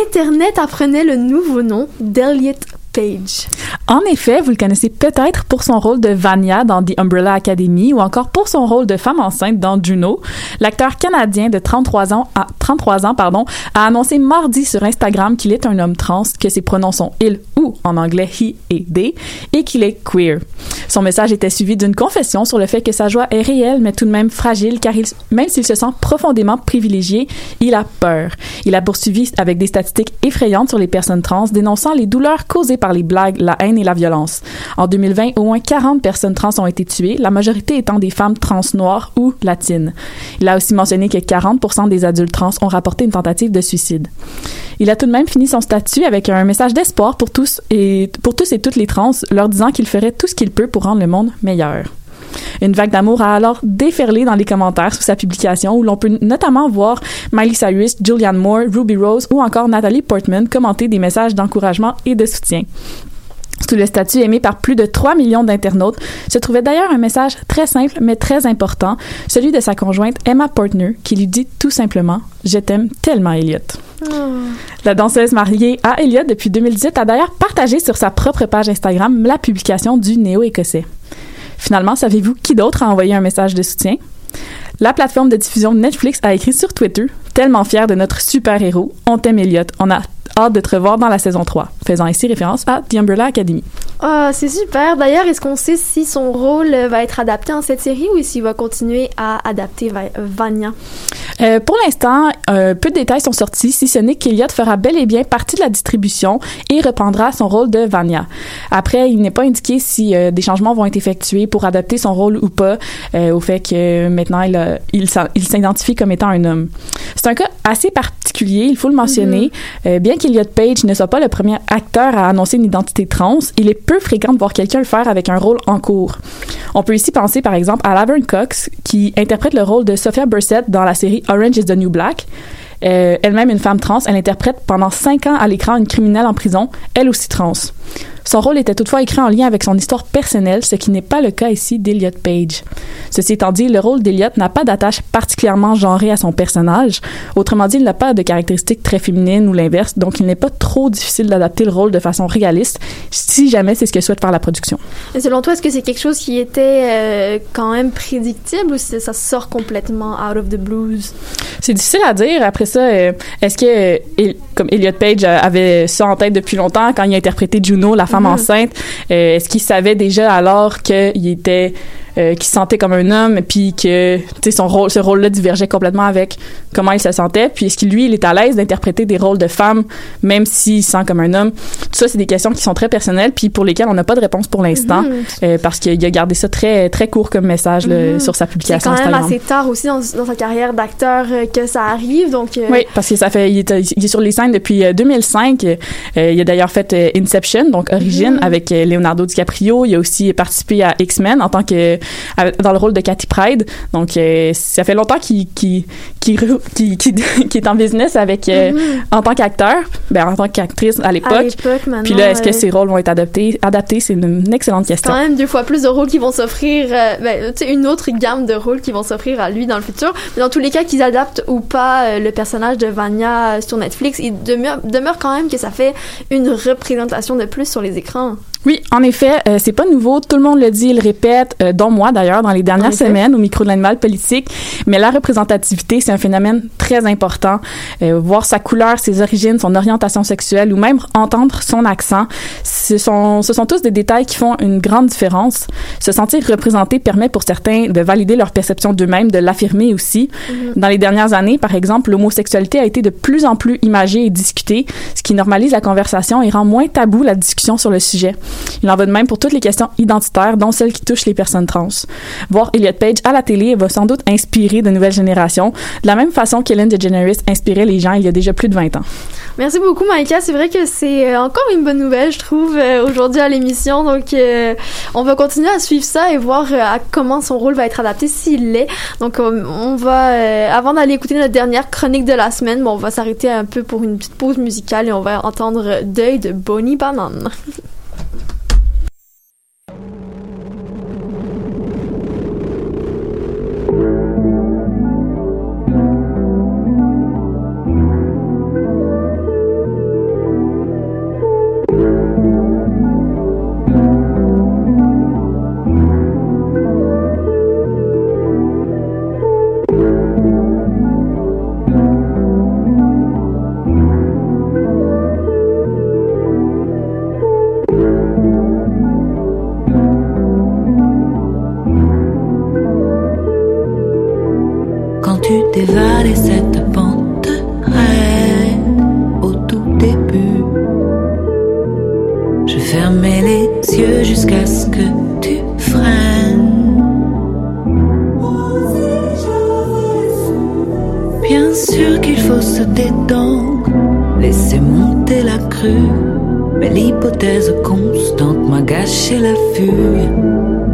[SPEAKER 2] Internet apprenait le nouveau nom d'Elliot Page.
[SPEAKER 8] En effet, vous le connaissez peut-être pour son rôle de Vanya dans The Umbrella Academy ou encore pour son rôle de femme enceinte dans Juno. L'acteur canadien de 33 ans, à 33 ans pardon, a annoncé mardi sur Instagram qu'il est un homme trans, que ses pronoms sont il ou en anglais he et they et qu'il est queer. Son message était suivi d'une confession sur le fait que sa joie est réelle mais tout de même fragile car même s'il se sent profondément privilégié, il a peur. Il a poursuivi avec des statistiques effrayantes sur les personnes trans dénonçant les douleurs causées par les blagues, la haine et la violence. En 2020, au moins 40 personnes trans ont été tuées, la majorité étant des femmes trans noires ou latines. Il a aussi mentionné que 40% des adultes trans ont rapporté une tentative de suicide. Il a tout de même fini son statut avec un message d'espoir pour tous et pour tous et toutes les trans, leur disant qu'il ferait tout ce qu'il peut pour rendre le monde meilleur. Une vague d'amour a alors déferlé dans les commentaires sous sa publication où l'on peut notamment voir Miley Cyrus, Julianne Moore, Ruby Rose ou encore Natalie Portman commenter des messages d'encouragement et de soutien. Sous le statut aimé par plus de 3 millions d'internautes se trouvait d'ailleurs un message très simple mais très important, celui de sa conjointe Emma Portner qui lui dit tout simplement Je t'aime tellement Elliot. La danseuse mariée à Elliot depuis 2018 a d'ailleurs partagé sur sa propre page Instagram la publication du néo-écossais. Finalement, savez-vous qui d'autre a envoyé un message de soutien? La plateforme de diffusion Netflix a écrit sur Twitter Tellement fier de notre super-héros, on t'aime Elliot, on a hâte de te revoir dans la saison 3, faisant ici référence à The Umbrella Academy.
[SPEAKER 2] Ah, c'est super. D'ailleurs, est-ce qu'on sait si son rôle va être adapté en cette série ou s'il va continuer à adapter Va- Vanya?
[SPEAKER 8] Euh, pour l'instant, euh, peu de détails sont sortis, si ce n'est qu'Eliott fera bel et bien partie de la distribution et reprendra son rôle de Vanya. Après, il n'est pas indiqué si euh, des changements vont être effectués pour adapter son rôle ou pas au fait que maintenant il, a- il, il s'identifie comme étant un homme. C'est un cas assez particulier, il faut le mentionner. Bien qu'Eliott Page ne soit pas le premier acteur à annoncer une identité trans, il est peu fréquent de voir quelqu'un le faire avec un rôle en cours. On peut ici penser par exemple à Laverne Cox, qui interprète le rôle de Sophia Bursett dans la série Orange is the New Black. Euh, elle-même une femme trans, elle interprète pendant cinq ans à l'écran une criminelle en prison, elle aussi trans. Son rôle était toutefois écrit en lien avec son histoire personnelle, ce qui n'est pas le cas ici d'Eliot Page. Ceci étant dit, le rôle d'Eliot n'a pas d'attache particulièrement genrée à son personnage. Autrement dit, il n'a pas de caractéristiques très féminines ou l'inverse, donc il n'est pas trop difficile d'adapter le rôle de façon réaliste, si jamais c'est ce que souhaite faire la production.
[SPEAKER 2] Et selon toi, est-ce que c'est quelque chose qui était euh, quand même prédictible ou si ça sort complètement out of the blues?
[SPEAKER 8] C'est difficile à dire. Après ça, euh, est-ce que, euh, comme Elliot Page avait ça en tête depuis longtemps quand il a interprété Juno, la femme
[SPEAKER 2] Mhm.
[SPEAKER 8] enceinte, euh, est-ce qu'il savait déjà alors qu'il était, euh, qu'il se sentait comme un homme, puis que, tu sais, son rôle, ce rôle-là divergeait complètement avec comment il se sentait, puis est-ce que lui, il est à l'aise d'interpréter des rôles de femme, même s'il se sent comme un homme? Tout ça, c'est des questions qui sont très personnelles, puis pour lesquelles on n'a pas de réponse pour l'instant,
[SPEAKER 2] Mhm.
[SPEAKER 8] euh, parce qu'il a gardé ça très, très court comme message là,
[SPEAKER 2] Mhm.
[SPEAKER 8] sur sa
[SPEAKER 2] C'est
[SPEAKER 8] publication
[SPEAKER 2] quand même
[SPEAKER 8] Instagram.
[SPEAKER 2] assez tard aussi dans, dans sa carrière d'acteur euh, que ça arrive, donc... euh,
[SPEAKER 8] Oui, parce que ça fait, il est, il est sur les scènes depuis euh, 2005. Euh, il a d'ailleurs fait Inception, donc Origine,
[SPEAKER 2] Mhm.
[SPEAKER 8] avec Leonardo DiCaprio. Il a aussi participé à X-Men en tant que dans le rôle de Cathy Pride. Donc euh, ça fait longtemps qu'il est en business avec euh,
[SPEAKER 2] Mhm.
[SPEAKER 8] en tant qu'acteur, ben en tant qu'actrice à l'époque. Puis là, est-ce que ces rôles vont être adaptés Adaptés, c'est une, une excellente question.
[SPEAKER 2] quand même deux fois plus de rôles qui vont s'offrir, euh, ben, une autre gamme de rôles qui vont s'offrir à lui dans le futur. Mais dans tous les cas, qu'ils adaptent ou pas le personnage de Vanya sur Netflix, il demeure, demeure quand même que ça fait une représentation de plus sur les écrans.
[SPEAKER 8] Oui, en effet, euh, c'est pas nouveau. Tout le monde le dit, il le répète, euh, dont moi d'ailleurs, dans les dernières semaines au micro de l'animal politique. Mais la représentativité, c'est un phénomène très important. Euh, voir sa couleur, ses origines, son orientation sexuelle ou même entendre son accent, ce sont, ce sont tous des détails qui font une grande différence. Se sentir représenté permet pour certains de valider leur perception d'eux-mêmes, de l'affirmer aussi. Dans les dernières années, par exemple, l'homosexualité a été de plus en plus imagée et discutée, ce qui normalise la conversation et rend moins tabou la discussion sur le sujet. Il en va de même pour toutes les questions identitaires, dont celles qui touchent les personnes trans. Voir Elliot Page à la télé va sans doute inspirer de nouvelles générations, de la même façon qu'Ellen DeGeneres inspirait les gens il y a déjà plus de 20 ans.
[SPEAKER 2] Merci beaucoup, Maïka. C'est vrai que c'est euh, encore une bonne nouvelle, je trouve, euh, aujourd'hui à l'émission. Donc, euh, on va continuer à suivre ça et voir à comment son rôle va être adapté s'il l'est. Donc, on va, avant d'aller écouter notre dernière chronique de la semaine, on va s'arrêter un peu pour une petite pause musicale et on va entendre Deuil de Bonnie Banane.
[SPEAKER 9] regarder cette panthère au tout début. Je fermais les yeux jusqu'à ce que tu freines. Bien sûr qu'il faut se détendre, laisser monter la crue. Mais l'hypothèse constante m'a gâché la fugue.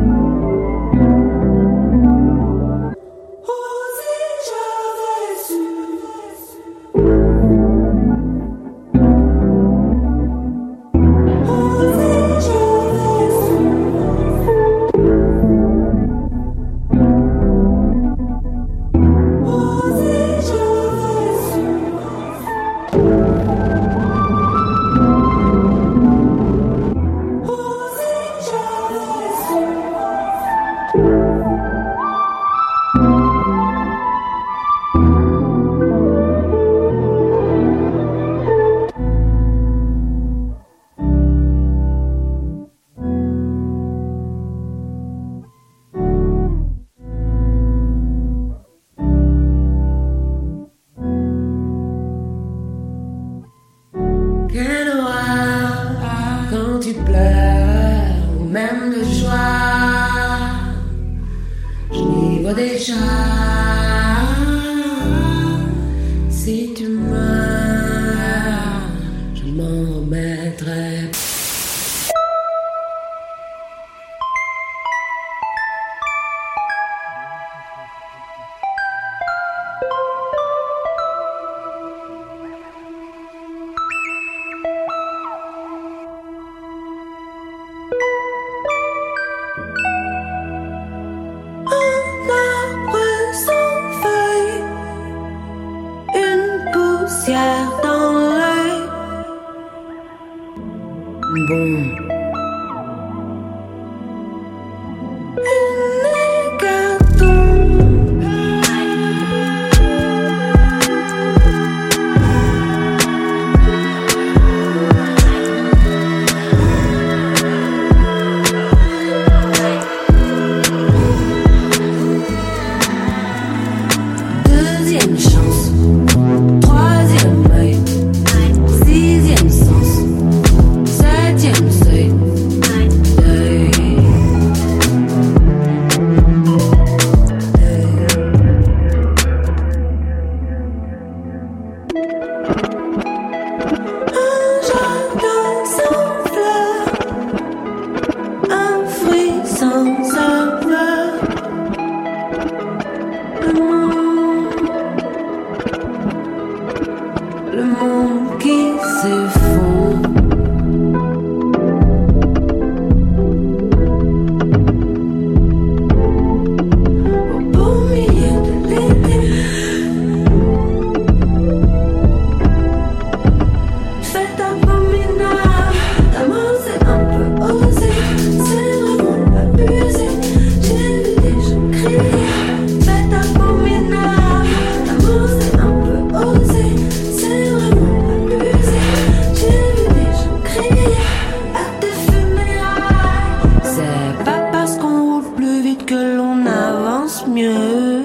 [SPEAKER 9] Mieux.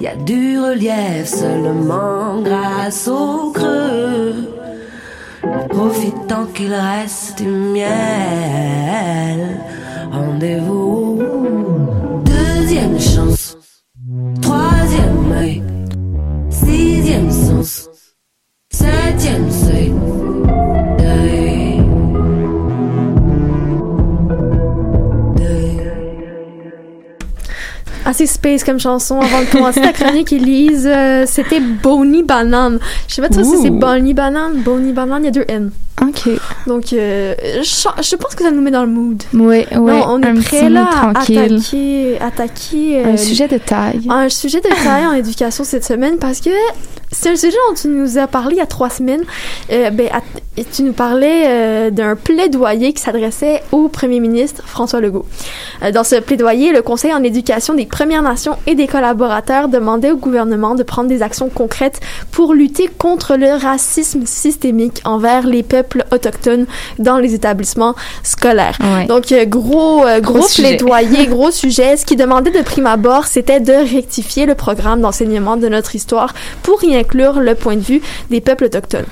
[SPEAKER 9] Y a du relief seulement grâce au creux. Profitant qu'il reste du miel. Rendez-vous.
[SPEAKER 2] Assez space comme chanson avant de commencer ta chronique, Elise. Euh, C'était Bonnie Banane. Je sais pas trop si c'est. Bonnie Banane. Bonnie Banane, il y a deux N.
[SPEAKER 6] Ok.
[SPEAKER 2] Donc, euh, je, je pense que ça nous met dans le mood.
[SPEAKER 6] Ouais.
[SPEAKER 2] Non, on est prêt là à attaquer, attaquer euh,
[SPEAKER 6] Un sujet de taille.
[SPEAKER 2] un sujet de taille en éducation cette semaine parce que c'est un sujet dont tu nous as parlé il y a trois semaines. Euh, ben, à- et tu nous parlais euh, d'un plaidoyer qui s'adressait au premier ministre François Legault. Dans ce plaidoyer, le Conseil en éducation des Premières Nations et des collaborateurs demandait au gouvernement de prendre des actions concrètes pour lutter contre le racisme systémique envers les peuples peuples autochtones dans les établissements scolaires.
[SPEAKER 10] Ouais.
[SPEAKER 2] Donc, euh, gros, euh, gros,
[SPEAKER 10] Gros sujet.
[SPEAKER 2] plaidoyer, gros sujet. Ce qui demandait de prime abord, c'était de rectifier le programme d'enseignement de notre histoire pour y inclure le point de vue des peuples autochtones.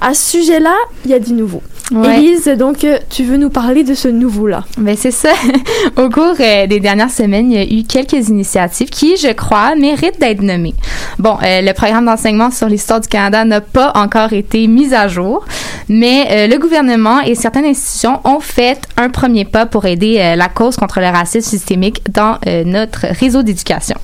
[SPEAKER 2] À ce sujet-là, il y a du nouveau.
[SPEAKER 10] Ouais.
[SPEAKER 2] Élise, donc, euh, tu veux nous parler de ce nouveau-là?
[SPEAKER 10] Ben c'est ça. Au cours euh, des dernières semaines, il y a eu quelques initiatives qui, je crois, méritent d'être nommées. Bon, euh, le programme d'enseignement sur l'histoire du Canada n'a pas encore été mis à jour, mais euh, le gouvernement et certaines institutions ont fait un premier pas pour aider euh, la cause contre le racisme systémique dans euh, notre réseau d'éducation.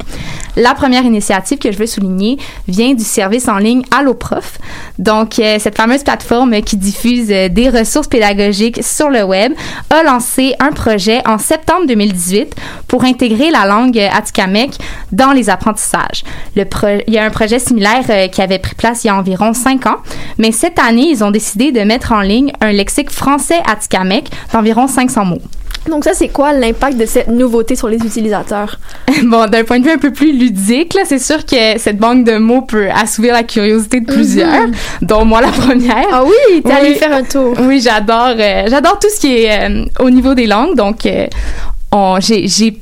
[SPEAKER 10] La première initiative que je veux souligner vient du service en ligne AlloProf. Donc, cette fameuse plateforme qui diffuse des ressources pédagogiques sur le web a lancé un projet en septembre 2018 pour intégrer la langue atikamekw dans les apprentissages. Il y a un projet similaire qui avait pris place il y a environ cinq ans, mais cette année, ils ont décidé de mettre en ligne un lexique français atikamekw d'environ 500 mots.
[SPEAKER 2] Donc, ça, c'est quoi l'impact de cette nouveauté sur les utilisateurs?
[SPEAKER 10] Bon, d'un point de vue un peu plus ludique, là, c'est sûr que cette banque de mots peut assouvir la curiosité de plusieurs, dont moi la première.
[SPEAKER 2] Ah oui, t'es
[SPEAKER 10] Oui.
[SPEAKER 2] allé faire un tour.
[SPEAKER 10] Oui, j'adore, euh, j'adore tout ce qui est euh, au niveau des langues, donc euh,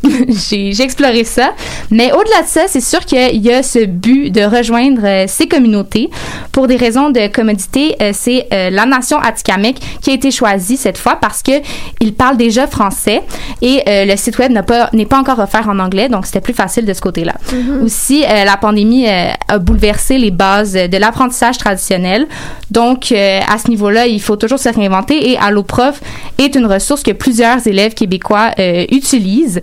[SPEAKER 10] j'ai exploré ça. Mais au-delà de ça, c'est sûr qu'il y a ce but de rejoindre euh, ces communautés pour des raisons de commodité. euh, c'est euh, la nation Atikamekw qui a été choisie cette fois parce que ils parlent déjà français et le site web pas n'est pas encore offert en anglais, donc c'était plus facile de ce côté-là. Aussi, euh, la pandémie a bouleversé les bases de l'apprentissage traditionnel. Donc, à ce niveau-là, il faut toujours se réinventer et AlloProf est une ressource que plusieurs élèves québécois euh, utilisent.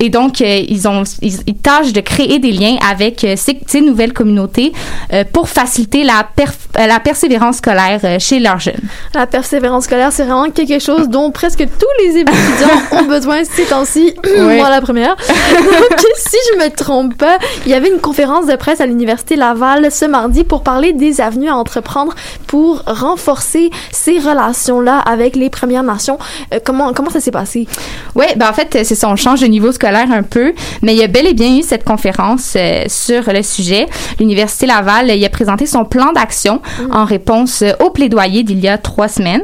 [SPEAKER 10] Et donc, euh, ils ont ils, ils tâchent de créer des liens avec euh, ces, ces nouvelles communautés euh, pour faciliter la, la persévérance scolaire chez leurs jeunes.
[SPEAKER 2] La persévérance scolaire, c'est vraiment quelque chose dont presque tous les étudiants ont besoin ces temps-ci.
[SPEAKER 10] Ouais.
[SPEAKER 2] Moi, la première. Donc, si je me trompe pas, il y avait une conférence de presse à l'Université Laval ce mardi pour parler des avenues à entreprendre pour renforcer ces relations-là avec les Premières Nations. Comment, comment ça s'est passé?
[SPEAKER 10] Oui, ben en fait, c'est ça, on change de niveau scolaire un peu, mais il y a bel et bien eu cette conférence euh, sur le sujet. L'Université Laval, il a présenté son plan d'action en réponse euh, au plaidoyer d'il y a trois semaines.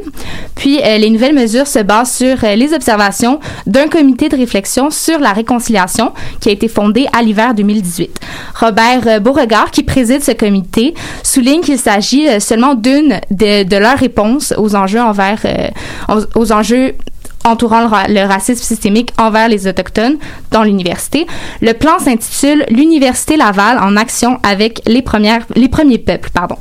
[SPEAKER 10] Puis, euh, les nouvelles mesures se basent sur euh, les observations d'un comité de réflexion sur la réconciliation qui a été fondé à l'hiver 2018. Robert euh, Beauregard, qui préside ce comité, souligne qu'il s'agit euh, seulement d'une de, de leurs réponses aux enjeux envers euh, aux enjeux entourant le, ra- le racisme systémique envers les Autochtones dans l'université. Le plan s'intitule L'Université Laval en action avec les, premières, les premiers peuples. Pardon.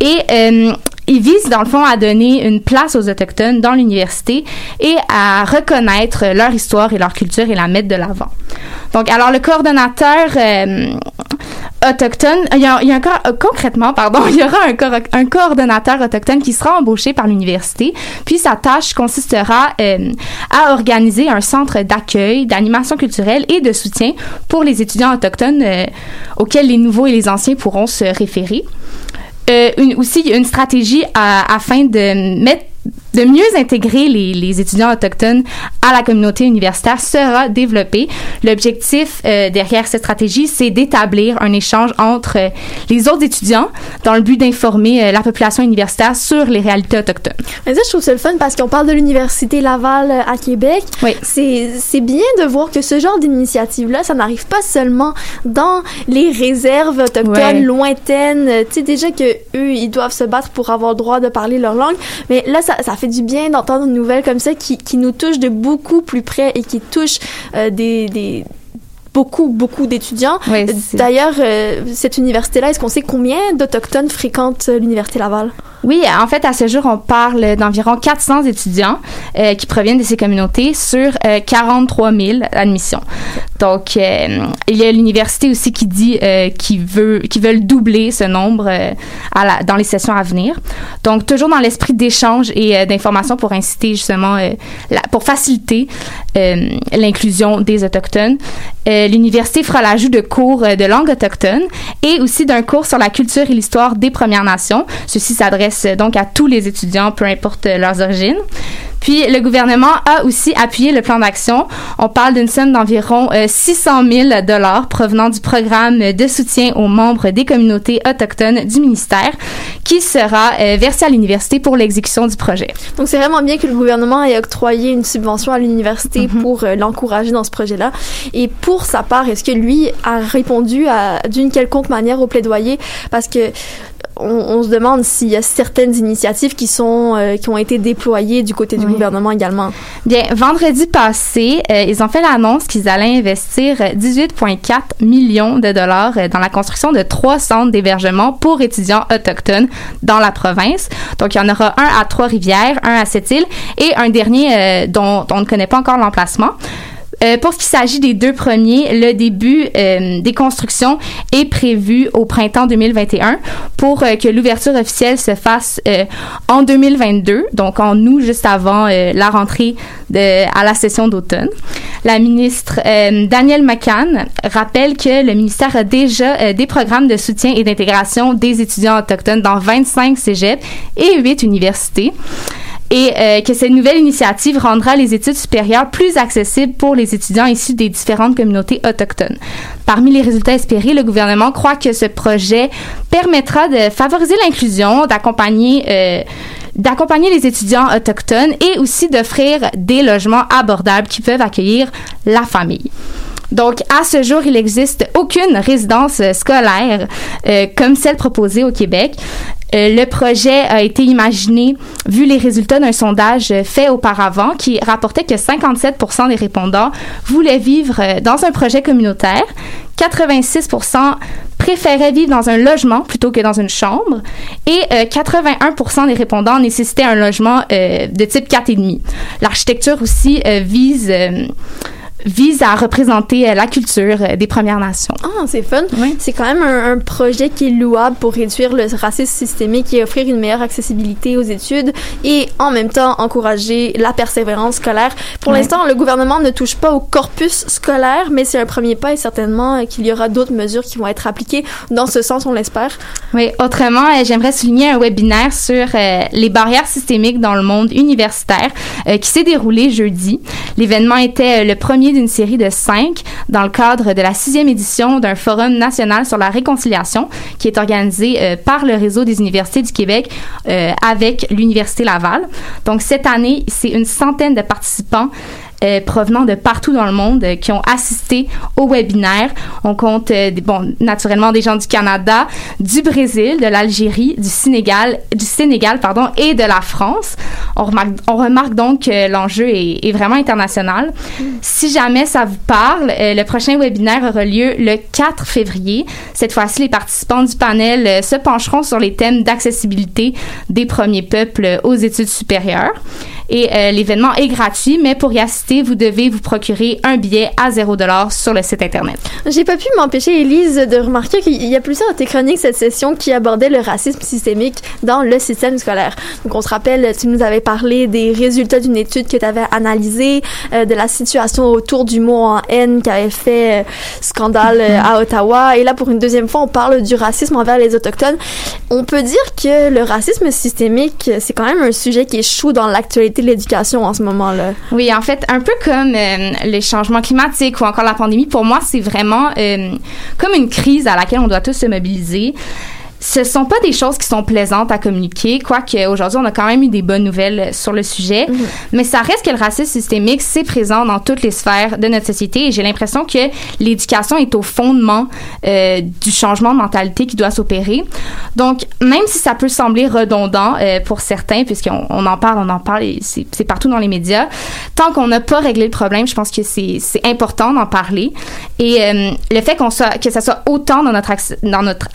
[SPEAKER 10] Et euh, il vise, dans le fond, à donner une place aux Autochtones dans l'université et à reconnaître leur histoire et leur culture et la mettre de l'avant. Donc, alors, le coordonnateur euh, autochtone, il y a, co- euh, concrètement, pardon, il y aura un, coordonnateur autochtone qui sera embauché par l'université, puis sa tâche consistera euh, à organiser un centre d'accueil, d'animation culturelle et de soutien pour les étudiants autochtones euh, auxquels les nouveaux et les anciens pourront se référer. Euh, une, aussi, une stratégie afin de mettre de mieux intégrer les, les étudiants autochtones à la communauté universitaire sera développée. L'objectif euh, derrière cette stratégie, c'est d'établir un échange entre euh, les autres étudiants dans le but d'informer euh, la population universitaire sur les réalités autochtones.
[SPEAKER 2] Mais ça, je trouve ça le fun parce qu'on parle de l'Université Laval euh, à Québec.
[SPEAKER 10] Oui.
[SPEAKER 2] C'est, c'est bien de voir que ce genre d'initiative-là, ça n'arrive pas seulement dans les réserves autochtones
[SPEAKER 10] Ouais.
[SPEAKER 2] lointaines. Euh, Tu sais, déjà que eux, ils doivent se battre pour avoir le droit de parler leur langue. Mais là, ça, ça fait du bien d'entendre une nouvelle comme ça qui, qui nous touche de beaucoup plus près et qui touche euh, des, des beaucoup, beaucoup d'étudiants. Euh, D'ailleurs, euh, cette université-là, est-ce qu'on sait combien d'Autochtones fréquentent euh, l'Université Laval?
[SPEAKER 10] Oui, en fait, à ce jour, on parle d'environ 400 étudiants euh, qui proviennent de ces communautés sur euh, 43 000 admissions. Donc, il y a l'université aussi qui dit qu'ils veut, qu'ils veulent doubler ce nombre à la- dans les sessions à venir. Donc, toujours dans l'esprit d'échange et d'information pour inciter justement, la- pour faciliter l'inclusion des Autochtones. Euh, l'université fera l'ajout de cours euh, de langue autochtone et aussi d'un cours sur la culture et l'histoire des Premières Nations. Ceci s'adresse euh, donc à tous les étudiants, peu importe euh, leurs origines. Puis le gouvernement a aussi appuyé le plan d'action. On parle d'une somme d'environ euh, 600 000 dollars provenant du programme de soutien aux membres des communautés autochtones du ministère, qui sera euh, versé à l'université pour l'exécution du projet.
[SPEAKER 2] Donc c'est vraiment bien que le gouvernement ait octroyé une subvention à l'université pour euh, l'encourager dans ce projet-là. Et pour sa part, est-ce que lui a répondu d'une quelconque manière au plaidoyer? Parce que on, on se demande s'il y a certaines initiatives qui sont euh, qui ont été déployées du côté du
[SPEAKER 10] Oui.
[SPEAKER 2] gouvernement également.
[SPEAKER 10] Bien, vendredi passé, euh, ils ont fait l'annonce qu'ils allaient investir euh, 18,4 millions de dollars euh, dans la construction de trois centres d'hébergement pour étudiants autochtones dans la province. Donc, il y en aura un à Trois-Rivières, un à Sept-Îles et un dernier euh, dont, dont on ne connaît pas encore l'emplacement. Euh, pour ce qui s'agit des deux premiers, le début euh, des constructions est prévu au printemps 2021 pour euh, que l'ouverture officielle se fasse en 2022, donc en août, juste avant la rentrée à la session d'automne. La ministre Danielle McCann rappelle que le ministère a déjà des programmes de soutien et d'intégration des étudiants autochtones dans 25 cégeps et 8 universités et euh, que cette nouvelle initiative rendra les études supérieures plus accessibles pour les étudiants issus des différentes communautés autochtones. Parmi les résultats espérés, le gouvernement croit que ce projet permettra de favoriser l'inclusion, d'accompagner euh, d'accompagner les étudiants autochtones et aussi d'offrir des logements abordables qui peuvent accueillir la famille. Donc, à ce jour, il n'existe aucune résidence euh, scolaire euh, comme celle proposée au Québec. Euh, le projet a été imaginé vu les résultats d'un sondage fait auparavant qui rapportait que 57% des répondants voulaient vivre euh, dans un projet communautaire, 86% préféraient vivre dans un logement plutôt que dans une chambre et euh, 81% des répondants nécessitaient un logement euh, de type 4,5. L'architecture aussi vise vise à représenter euh, la culture euh, des Premières Nations.
[SPEAKER 2] Ah, c'est fun. C'est quand même un, un projet qui est louable pour réduire le racisme systémique et offrir une meilleure accessibilité aux études et en même temps encourager la persévérance scolaire. Pour l'instant, le gouvernement ne touche pas au corpus scolaire, mais c'est un premier pas et certainement euh, qu'il y aura d'autres mesures qui vont être appliquées dans ce sens, on l'espère.
[SPEAKER 10] Oui, autrement, j'aimerais souligner un webinaire sur euh, les barrières systémiques dans le monde universitaire euh, qui s'est déroulé jeudi. L'événement était le premier d'une série de cinq dans le cadre de la sixième édition d'un forum national sur la réconciliation qui est organisé euh, par le réseau des universités du Québec euh, avec l'Université Laval. Donc cette année, c'est une centaine de participants euh, provenant de partout dans le monde euh, qui ont assisté au webinaire. On compte, euh, bon, naturellement des gens du Canada, du Brésil, de l'Algérie, du Sénégal, du Sénégal, pardon, et de la France. On remarque, on remarque donc que l'enjeu est, est vraiment international. Si jamais ça vous parle, euh, le prochain webinaire aura lieu le 4 février. Cette fois-ci, les participants du panel euh, se pencheront sur les thèmes d'accessibilité des premiers peuples aux études supérieures. Et euh, l'événement est gratuit, mais pour y assister, vous devez vous procurer un billet à 0 sur le site Internet.
[SPEAKER 2] J'ai pas pu m'empêcher, Élise, de remarquer qu'il y a plusieurs de tes chroniques cette session qui abordaient le racisme systémique dans le système scolaire. Donc, on se rappelle, tu nous avais parlé des résultats d'une étude que tu avais analysée, euh, de la situation autour du mot en haine qui avait fait euh, scandale euh, à Ottawa. Et là, pour une deuxième fois, on parle du racisme envers les Autochtones. On peut dire que le racisme systémique, c'est quand même un sujet qui échoue dans l'actualité l'éducation en ce moment-là.
[SPEAKER 10] Oui, en fait, un peu comme euh, les changements climatiques ou encore la pandémie, pour moi, c'est vraiment euh, comme une crise à laquelle on doit tous se mobiliser. Ce sont pas des choses qui sont plaisantes à communiquer, quoique aujourd'hui on a quand même eu des bonnes nouvelles sur le sujet, mais ça reste que le racisme systémique c'est présent dans toutes les sphères de notre société et j'ai l'impression que l'éducation est au fondement euh, du changement de mentalité qui doit s'opérer. Donc même si ça peut sembler redondant euh, pour certains, puisqu'on on en parle, on en parle, et c'est partout dans les médias, tant qu'on n'a pas réglé le problème, je pense que c'est important d'en parler. Et euh, le fait qu'on soit que ça soit autant dans notre dans notre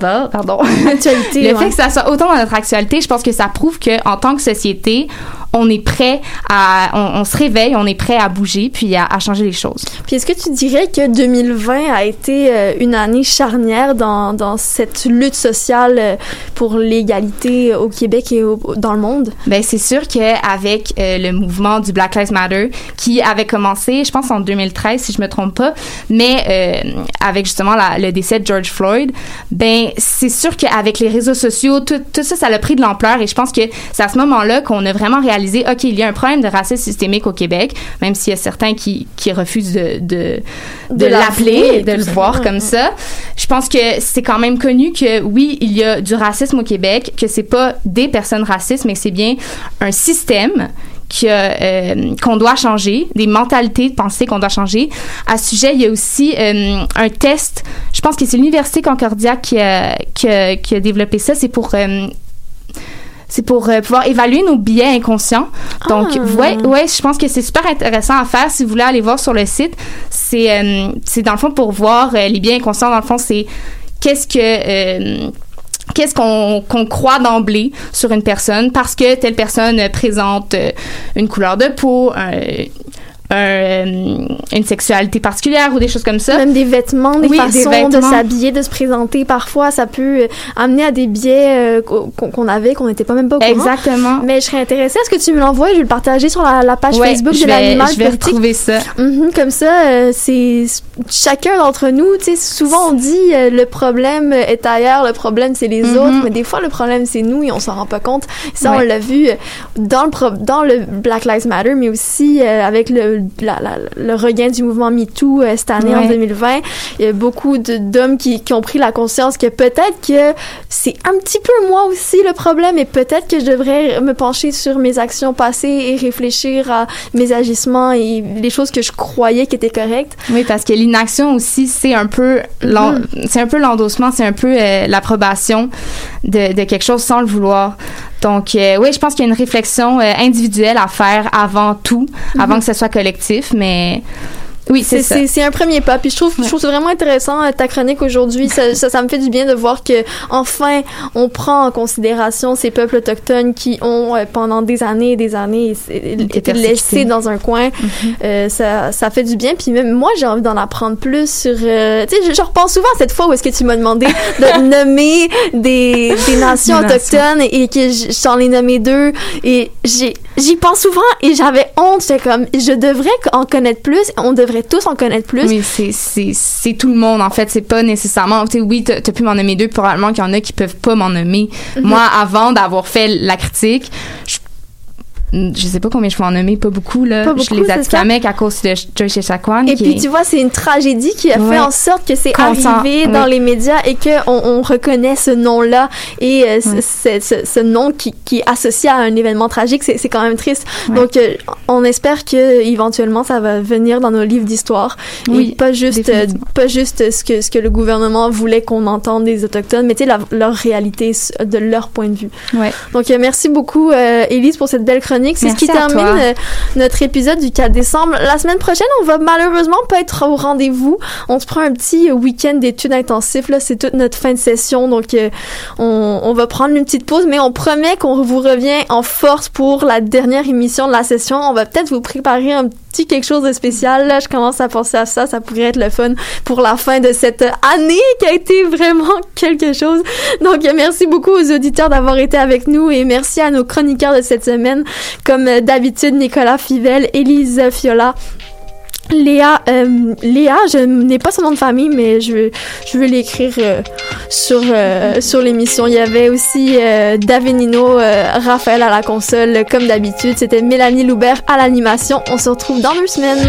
[SPEAKER 10] bah, pardon
[SPEAKER 2] Actualité,
[SPEAKER 10] le
[SPEAKER 2] ouais.
[SPEAKER 10] fait que ça soit autant dans notre actualité, je pense que ça prouve que en tant que société, on est prêt à on, on se réveille, on est prêt à bouger puis à, à changer les choses.
[SPEAKER 2] Puis est-ce que tu dirais que 2020 a été euh, une année charnière dans, dans cette lutte sociale euh, pour l'égalité au Québec et au- dans le monde?
[SPEAKER 10] Ben c'est sûr qu'avec euh, le mouvement du Black Lives Matter qui avait commencé, je pense en 2013 si je me trompe pas, mais euh, avec justement la- le décès de George Floyd, ben c'est c'est sûr qu'avec les réseaux sociaux, tout, tout ça, ça a pris de l'ampleur et je pense que c'est à ce moment-là qu'on a vraiment réalisé, OK, il y a un problème de racisme systémique au Québec, même s'il y a certains qui, qui refusent de, de, de,
[SPEAKER 2] De
[SPEAKER 10] l'appeler, de le voir comme ça. Je pense que c'est quand même connu que oui, il y a du racisme au Québec, que c'est pas des personnes racistes, mais que c'est bien un système que, euh, qu'on doit changer, des mentalités de pensée qu'on doit changer. À ce sujet, il y a aussi euh, un test, je pense que c'est l'Université Concordia qui a, qui a, qui a développé ça, c'est pour... euh, c'est pour euh, pouvoir évaluer nos biais inconscients. Donc,
[SPEAKER 2] Ah.
[SPEAKER 10] ouais, ouais, je pense que c'est super intéressant à faire. Si vous voulez aller voir sur le site, c'est, euh, c'est dans le fond pour voir euh, les biais inconscients. Dans le fond, c'est qu'est-ce que qu'est-ce qu'on croit d'emblée sur une personne parce que telle personne présente euh, une couleur de peau, un, euh, une sexualité particulière ou des choses comme ça.
[SPEAKER 2] Même des vêtements, des
[SPEAKER 10] Oui, des
[SPEAKER 2] façons de
[SPEAKER 10] vêtements.
[SPEAKER 2] s'habiller, de se présenter. Parfois, ça peut euh, amener à des biais euh, qu'on avait, qu'on n'était pas même pas au courant.
[SPEAKER 10] Exactement.
[SPEAKER 2] Mais je serais intéressée à ce que tu me l'envoies. Je vais le partager sur la, la page
[SPEAKER 10] Ouais,
[SPEAKER 2] Facebook de l'animal
[SPEAKER 10] je vais
[SPEAKER 2] politique.
[SPEAKER 10] retrouver ça.
[SPEAKER 2] Mhm, comme ça, euh, c'est chacun d'entre nous. Tu sais, souvent on dit euh, le problème est ailleurs, le problème c'est les
[SPEAKER 10] Mhm.
[SPEAKER 2] autres, mais des fois le problème c'est nous et on s'en rend pas compte. Ça, on l'a vu dans le dans le Black Lives Matter, mais aussi avec le la- la- le regain du mouvement MeToo euh, cette année en
[SPEAKER 10] Ouais.
[SPEAKER 2] 2020. Il y a beaucoup d'hommes qui, qui ont pris la conscience que peut-être que c'est un petit peu moi aussi le problème et peut-être que je devrais me pencher sur mes actions passées et réfléchir à mes agissements et les choses que je croyais qui étaient correctes.
[SPEAKER 10] Oui, parce que l'inaction aussi, c'est un peu l'en-
[SPEAKER 2] Mhm.
[SPEAKER 10] c'est un peu l'endossement, c'est un peu euh, l'approbation de, de quelque chose sans le vouloir. Donc, euh, oui, je pense qu'il y a une réflexion euh, individuelle à faire avant tout, avant
[SPEAKER 2] Mhm.
[SPEAKER 10] que ce soit collectif, mais oui, c'est ça.
[SPEAKER 2] C'est un premier pas. Puis je trouve, je trouve vraiment intéressant euh, ta chronique aujourd'hui. Ça, ça, ça me fait du bien de voir que enfin on prend en considération ces peuples autochtones qui ont euh, pendant des années et des années été laissés dans un coin. Euh, ça, ça fait du bien. Puis même moi, j'ai envie d'en apprendre plus sur. euh, tu sais, je, je repense souvent à cette fois où est-ce que tu m'as demandé de nommer des, des nations
[SPEAKER 10] Des nations.
[SPEAKER 2] autochtones et que je- j'en ai nommé deux. Et j'y pense souvent et j'avais honte. J'étais comme, je devrais en connaître plus. On devrait tous en connaître plus.
[SPEAKER 10] Oui, c'est, tout le monde, en fait. C'est pas nécessairement. Tu sais, oui, t'as, pu m'en nommer deux, probablement qu'il y en a qui peuvent pas m'en nommer.
[SPEAKER 2] Mhm.
[SPEAKER 10] Moi, avant d'avoir fait la critique, je, je sais pas combien je peux en nommer, pas beaucoup, là.
[SPEAKER 2] Pas
[SPEAKER 10] je
[SPEAKER 2] beaucoup,
[SPEAKER 10] les
[SPEAKER 2] c'est
[SPEAKER 10] atticamais à cause de Joyce Echaquan.
[SPEAKER 2] Et puis
[SPEAKER 10] est-
[SPEAKER 2] tu vois, c'est une tragédie qui a fait en sorte que c'est arrivé dans les médias et que on, on reconnaît ce nom-là et euh, ce-
[SPEAKER 10] Ouais.
[SPEAKER 2] ce, ce- ce nom qui, qui est associé à un événement tragique, c'est c'est quand même triste.
[SPEAKER 10] Ouais.
[SPEAKER 2] Donc euh, on espère que éventuellement ça va venir dans nos livres d'histoire
[SPEAKER 10] Oui,
[SPEAKER 2] et pas juste euh, pas juste ce que ce que le gouvernement voulait qu'on entende des autochtones, mais tu sais leur réalité de leur point de vue.
[SPEAKER 10] Ouais.
[SPEAKER 2] Donc, merci beaucoup, Élise, pour cette belle chronique. C'est ce qui termine euh, notre épisode du 4 décembre. La semaine prochaine, on va malheureusement pas être au rendez-vous. On se prend un petit euh, week-end d'études intensifs. Là, c'est toute notre fin de session. Donc, euh, on, on va prendre une petite pause, mais on promet qu'on vous revient en force pour la dernière émission de la session. On va peut-être vous préparer un petit quelque chose de spécial. Là, je commence à penser à ça. Ça pourrait être le fun pour la fin de cette année qui a été vraiment quelque chose. Donc, merci beaucoup aux auditeurs d'avoir été avec nous et merci à nos chroniqueurs de cette semaine, comme euh, d'habitude Nicolas Fivel, Élise Fiola. Léa, euh, Léa, je n'ai pas son nom de famille, mais je vais, je vais l'écrire euh, sur euh, sur l'émission. Il y avait aussi euh, Davenino, euh, Raphaël à la console, comme d'habitude. C'était Mélanie Loubert à l'animation. On se retrouve dans deux semaines.